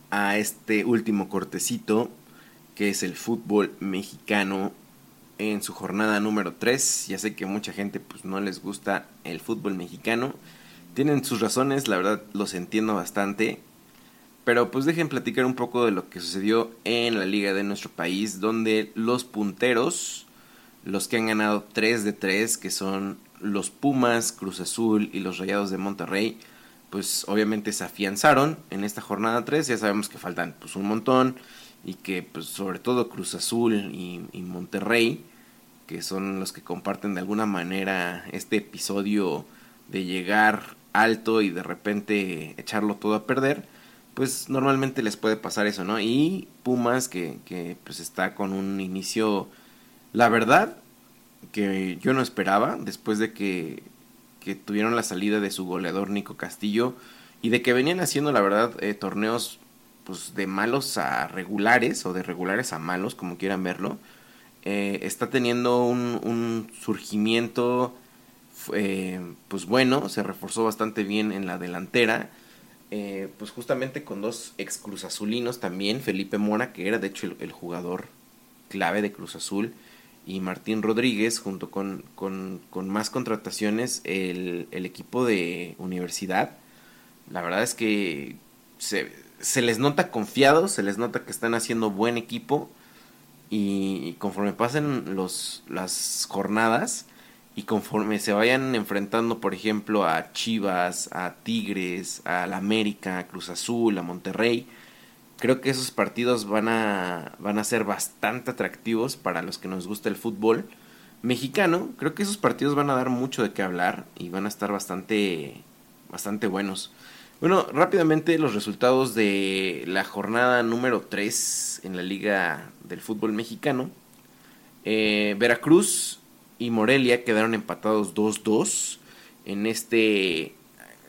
a este último cortecito que es el fútbol mexicano en su jornada número 3. Ya sé que mucha gente pues no les gusta el fútbol mexicano. Tienen sus razones, la verdad los entiendo bastante. Pero pues dejen platicar un poco de lo que sucedió en la liga de nuestro país, donde los punteros, los que han ganado 3 de 3, que son los Pumas, Cruz Azul y los Rayados de Monterrey, pues obviamente se afianzaron en esta jornada 3. Ya sabemos que faltan pues un montón y que pues sobre todo Cruz Azul y, Monterrey, que son los que comparten de alguna manera este episodio de llegar alto y de repente echarlo todo a perder, pues normalmente les puede pasar eso, ¿no? Y Pumas que, que pues está con un inicio, la verdad, que yo no esperaba, después de que que tuvieron la salida de su goleador Nico Castillo y de que venían haciendo la verdad eh, torneos pues de malos a regulares o de regulares a malos como quieran verlo eh, está teniendo un, surgimiento eh, pues bueno se reforzó bastante bien en la delantera pues justamente con dos ex Cruz Azulinos también Felipe Mora que era de hecho el jugador clave de Cruz Azul y Martín Rodríguez, junto con, más contrataciones, el, equipo de universidad, la verdad es que se, les nota confiados, se les nota que están haciendo buen equipo y, conforme pasen los, las jornadas y conforme se vayan enfrentando, por ejemplo, a Chivas, a Tigres, a la América, a Cruz Azul, a Monterrey, creo que esos partidos van a, van a ser bastante atractivos para los que nos gusta el fútbol mexicano. Creo que esos partidos van a dar mucho de qué hablar y van a estar bastante, bastante buenos. Bueno, rápidamente los resultados de la jornada número 3 en la Liga del Fútbol Mexicano. Eh, Veracruz y Morelia quedaron empatados 2-2 en este...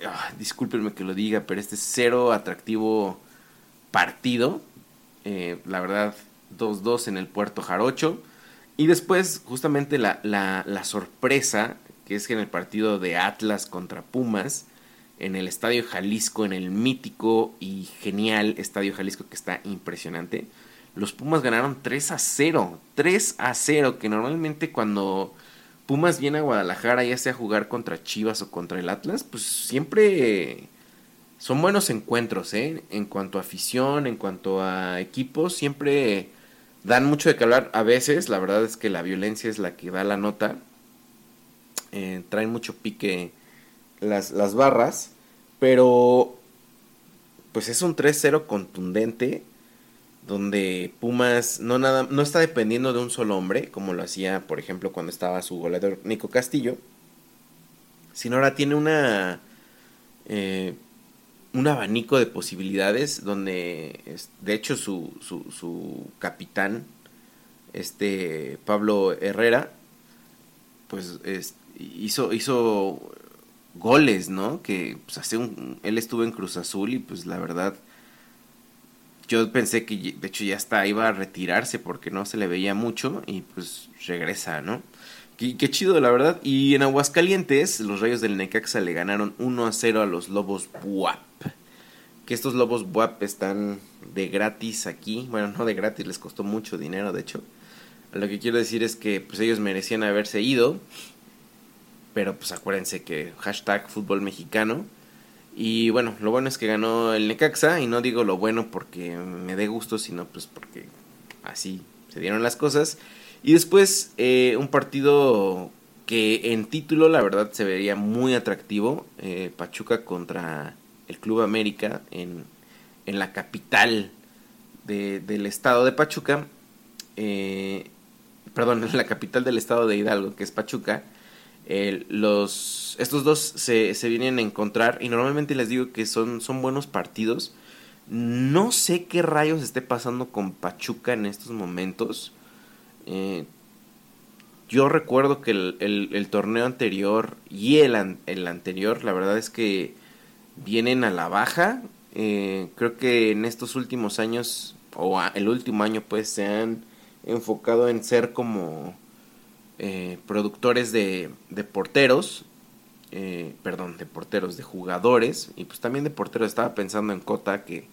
Ah, discúlpenme que lo diga, pero este cero atractivo partido. Eh, la verdad, 2-2 en el Puerto Jarocho. Y después, justamente la, la, sorpresa, que es que en el partido de Atlas contra Pumas, en el Estadio Jalisco, en el mítico y genial Estadio Jalisco que está impresionante, los Pumas ganaron 3 a 0. 3 a 0, que normalmente cuando Pumas viene a Guadalajara, ya sea a jugar contra Chivas o contra el Atlas, pues siempre son buenos encuentros, ¿eh? En cuanto a afición, en cuanto a equipos, siempre dan mucho de que hablar. A veces, la verdad es que la violencia es la que da la nota. Eh, traen mucho pique las, las barras, pero pues es un 3-0 contundente donde Pumas no, nada, no está dependiendo de un solo hombre, como lo hacía, por ejemplo, cuando estaba su goleador Nico Castillo, sino ahora tiene una eh, un abanico de posibilidades donde de hecho su, su, capitán este Pablo Herrera pues hizo hizo goles no que pues, hace un, él estuvo en Cruz Azul y pues la verdad yo pensé que de hecho ya está iba a retirarse porque no se le veía mucho y pues regresa no Qué, qué chido, la verdad. Y en Aguascalientes, los Rayos del Necaxa le ganaron 1 a 0 a los Lobos Buap. Que estos Lobos Buap están de gratis aquí. Bueno, no de gratis, les costó mucho dinero, de hecho. Lo que quiero decir es que pues ellos merecían haberse ido. Pero pues acuérdense que hashtag fútbol mexicano. Y bueno, lo bueno es que ganó el Necaxa. Y no digo lo bueno porque me dé gusto, sino pues porque así se dieron las cosas. Y después eh, un partido que en título la verdad se vería muy atractivo. eh, Pachuca contra el Club América en, en la capital de- del estado de Pachuca. eh, perdón, (laughs) en la capital del estado de Hidalgo, que es Pachuca. eh, los, estos dos se, se vienen a encontrar y normalmente les digo que son, son buenos partidos. No sé qué rayos esté pasando con Pachuca en estos momentos. Eh, yo recuerdo que el, el- torneo anterior y el, el anterior, la verdad es que vienen a la baja. Eh, creo que en estos últimos años, o el último año, pues se han enfocado en ser como eh, productores de, de porteros. eh, perdón, de porteros, de jugadores. Y pues también de porteros. Estaba pensando en Cota que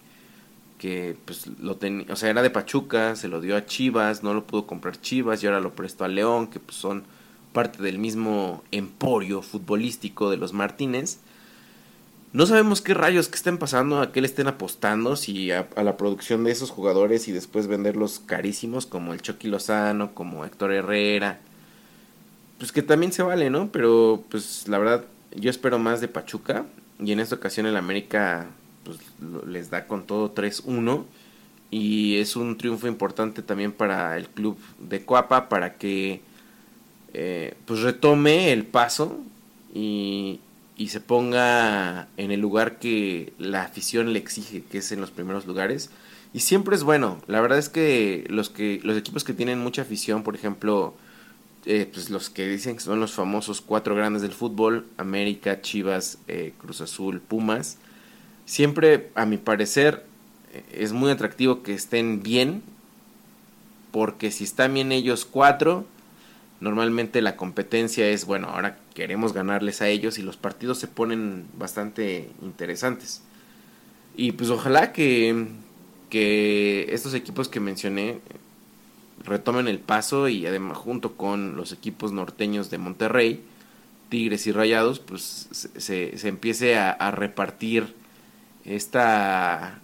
que pues lo tenía, o sea, era de Pachuca, se lo dio a Chivas, no lo pudo comprar Chivas y ahora lo prestó a León, que pues son parte del mismo emporio futbolístico de los Martínez. No sabemos qué rayos que estén pasando, a qué le estén apostando, si a, a la producción de esos jugadores y después venderlos carísimos como el Chucky Lozano, como Héctor Herrera. Pues que también se vale, ¿no? Pero pues la verdad yo espero más de Pachuca y en esta ocasión el América pues les da con todo 3-1 y es un triunfo importante también para el club de Coapa para que eh, pues retome el paso y, y se ponga en el lugar que la afición le exige, que es en los primeros lugares. Y siempre es bueno. La verdad es que los que los equipos que tienen mucha afición, por ejemplo, eh, pues los que dicen que son los famosos cuatro grandes del fútbol, América, Chivas, eh, Cruz Azul, Pumas, siempre, a mi parecer, es muy atractivo que estén bien, porque si están bien ellos cuatro, normalmente la competencia es, bueno, ahora queremos ganarles a ellos y los partidos se ponen bastante interesantes. Y pues ojalá que, que estos equipos que mencioné retomen el paso y además junto con los equipos norteños de Monterrey, Tigres y Rayados, pues se, se- se empiece a, a repartir esta,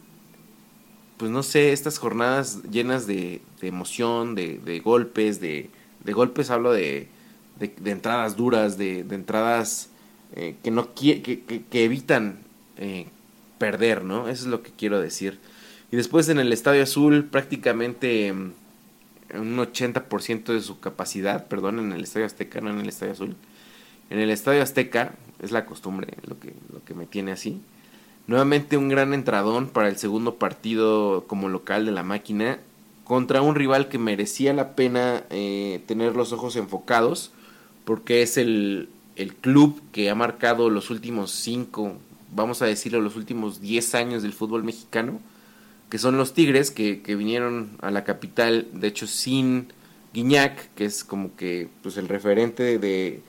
pues no sé, estas jornadas llenas de, emoción, de, golpes, de, golpes hablo de, entradas duras, de, entradas eh, que no que- que evitan eh, perder, ¿no? Eso es lo que quiero decir. Y después en el Estadio Azul prácticamente mm, un 80% de su capacidad, perdón, en el Estadio Azteca, no en el Estadio Azul. En el Estadio Azteca, es la costumbre lo que, lo que me tiene así. Nuevamente un gran entradón para el segundo partido como local de la máquina contra un rival que merecía la pena eh, tener los ojos enfocados porque es el, el club que ha marcado los últimos cinco, vamos a decirlo, los últimos 10 años del fútbol mexicano, que son los Tigres que, que vinieron a la capital, de hecho sin Guiñac, que es como que pues el referente de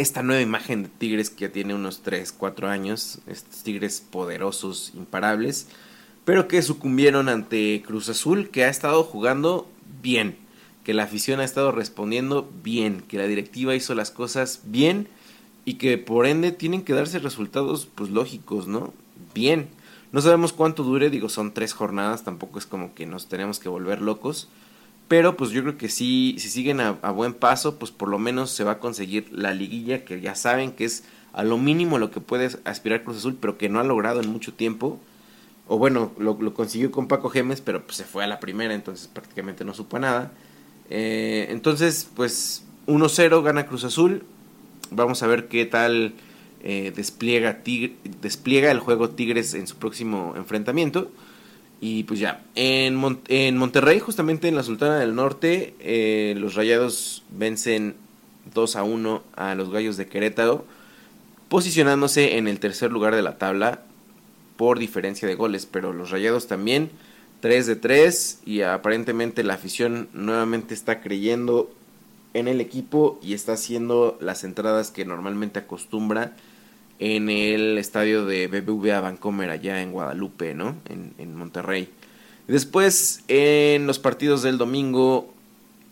esta nueva imagen de Tigres que ya tiene unos 3, 4 años, estos Tigres poderosos, imparables, pero que sucumbieron ante Cruz Azul, que ha estado jugando bien, que la afición ha estado respondiendo bien, que la directiva hizo las cosas bien y que por ende tienen que darse resultados pues lógicos, ¿no? Bien. No sabemos cuánto dure, digo, son tres jornadas, tampoco es como que nos tenemos que volver locos. Pero pues yo creo que sí, si siguen a, buen paso, pues por lo menos se va a conseguir la liguilla, que ya saben que es a lo mínimo lo que puede aspirar Cruz Azul, pero que no ha logrado en mucho tiempo. O bueno, lo, consiguió con Paco Gemes, pero pues se fue a la primera, entonces prácticamente no supo nada. Eh, entonces, pues 1-0 gana Cruz Azul. Vamos a ver qué tal eh, despliega, despliega el juego Tigres en su próximo enfrentamiento. Y pues ya, en, en Monterrey, justamente en la Sultana del Norte, eh, los Rayados vencen 2 a 1 a los Gallos de Querétaro, posicionándose en el tercer lugar de la tabla por diferencia de goles, pero los Rayados también 3 de 3 y aparentemente la afición nuevamente está creyendo en el equipo y está haciendo las entradas que normalmente acostumbra en el estadio de BBVA Vancomer allá en Guadalupe, ¿no? En, en Monterrey. Después, en los partidos del domingo,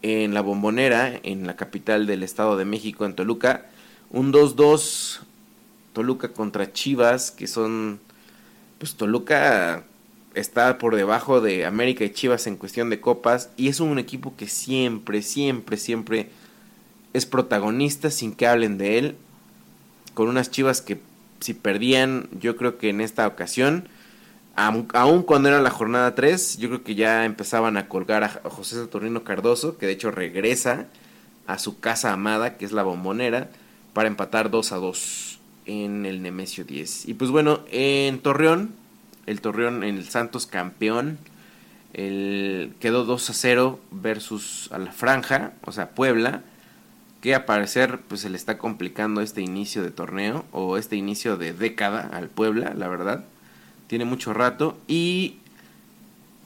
en la Bombonera, en la capital del Estado de México, en Toluca, un 2-2 Toluca contra Chivas, que son, pues Toluca está por debajo de América y Chivas en cuestión de copas y es un equipo que siempre, siempre, siempre es protagonista sin que hablen de él, con unas Chivas que si perdían, yo creo que en esta ocasión, aun cuando era la jornada 3, yo creo que ya empezaban a colgar a José Saturnino Cardoso, que de hecho regresa a su casa amada, que es la bombonera, para empatar 2 a 2 en el Nemesio 10. Y pues bueno, en Torreón, el Torreón, en el Santos campeón, quedó 2 a 0 versus a la Franja, o sea, Puebla, que a parecer pues se le está complicando este inicio de torneo o este inicio de década al Puebla, la verdad. Tiene mucho rato y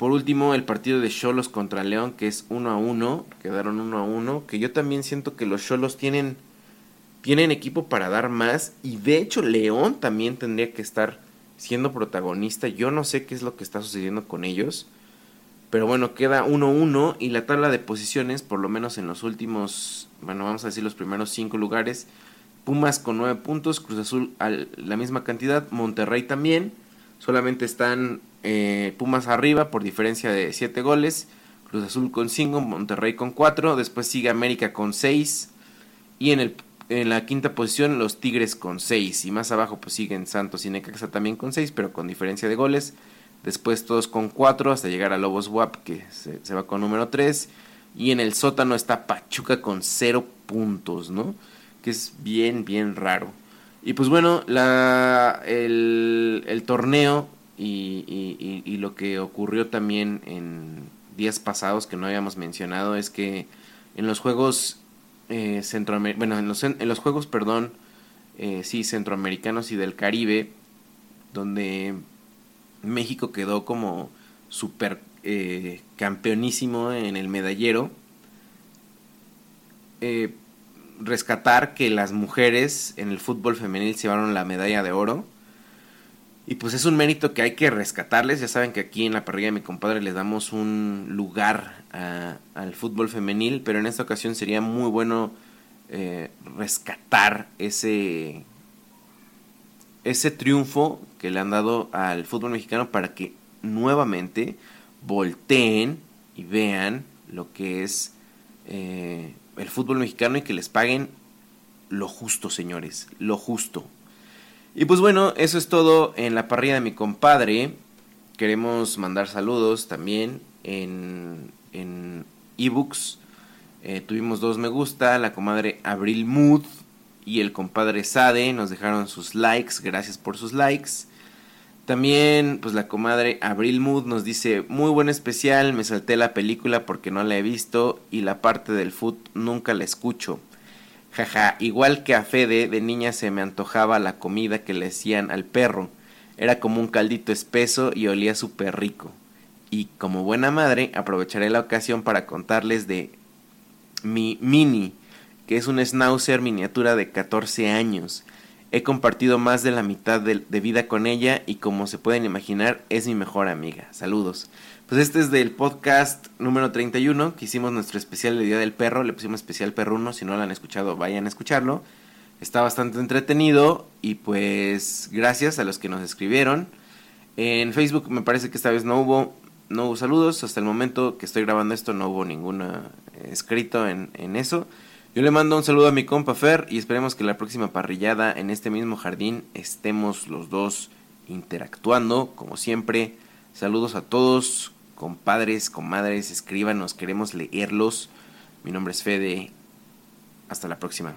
por último, el partido de Cholos contra León, que es 1 a 1, quedaron 1 a 1, que yo también siento que los Cholos tienen tienen equipo para dar más y de hecho León también tendría que estar siendo protagonista. Yo no sé qué es lo que está sucediendo con ellos. Pero bueno, queda 1-1 y la tabla de posiciones, por lo menos en los últimos, bueno, vamos a decir los primeros 5 lugares. Pumas con 9 puntos, Cruz Azul a la misma cantidad, Monterrey también. Solamente están eh, Pumas arriba por diferencia de 7 goles. Cruz Azul con 5, Monterrey con 4. Después sigue América con 6. Y en el en la quinta posición los Tigres con 6 y más abajo pues siguen Santos y Necaxa también con 6 pero con diferencia de goles. Después todos con 4 hasta llegar a Lobos WAP que se, va con número 3. Y en el sótano está Pachuca con 0 puntos, ¿no? Que es bien, bien raro. Y pues bueno, la, el, torneo y, y lo que ocurrió también en días pasados que no habíamos mencionado es que en los juegos eh, bueno, en los, en los juegos, perdón, eh, sí, centroamericanos y del Caribe, donde México quedó como super eh, campeonísimo en el medallero. Eh, rescatar que las mujeres en el fútbol femenil se llevaron la medalla de oro. Y pues es un mérito que hay que rescatarles. Ya saben que aquí en la parrilla de mi compadre les damos un lugar al fútbol femenil, pero en esta ocasión sería muy bueno eh, rescatar ese, ese triunfo que le han dado al fútbol mexicano para que nuevamente volteen y vean lo que es eh, el fútbol mexicano y que les paguen lo justo, señores, lo justo. Y pues bueno, eso es todo en la parrilla de mi compadre. Queremos mandar saludos también en, en ebooks. Eh, tuvimos dos me gusta, la comadre Abril Mood y el compadre Sade nos dejaron sus likes, gracias por sus likes. También, pues la comadre Abril Mood nos dice, muy buen especial, me salté la película porque no la he visto y la parte del foot nunca la escucho. Jaja, igual que a Fede, de niña se me antojaba la comida que le hacían al perro. Era como un caldito espeso y olía súper rico. Y como buena madre, aprovecharé la ocasión para contarles de mi Mini, que es un schnauzer miniatura de 14 años. He compartido más de la mitad de, vida con ella y como se pueden imaginar, es mi mejor amiga. Saludos. Pues este es del podcast número 31, que hicimos nuestro especial de Día del Perro, le pusimos especial perruno, si no lo han escuchado, vayan a escucharlo. Está bastante entretenido y pues gracias a los que nos escribieron. En Facebook me parece que esta vez no hubo, no hubo saludos, hasta el momento que estoy grabando esto no hubo ningún eh, escrito en eso. Yo le mando un saludo a mi compa Fer y esperemos que la próxima parrillada en este mismo jardín estemos los dos interactuando, como siempre. Saludos a todos, compadres, comadres, escríbanos, queremos leerlos. Mi nombre es Fede. Hasta la próxima.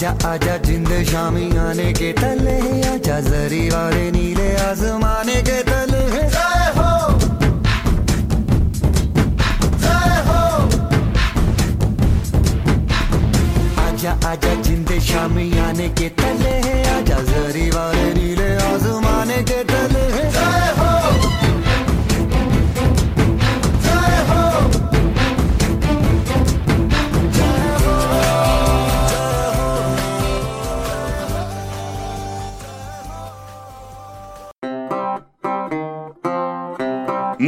आजा आजा, जिंद शामी आने के तले आजा, जरी वाले नीले आसमाने के तले हो। हो! आजा आजा, जिंद शामी आने के तले आजा, जरी वाले नीले आजमाने के तले जय हो!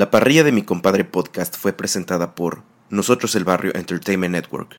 La parrilla de mi compadre podcast fue presentada por Nosotros el Barrio Entertainment Network.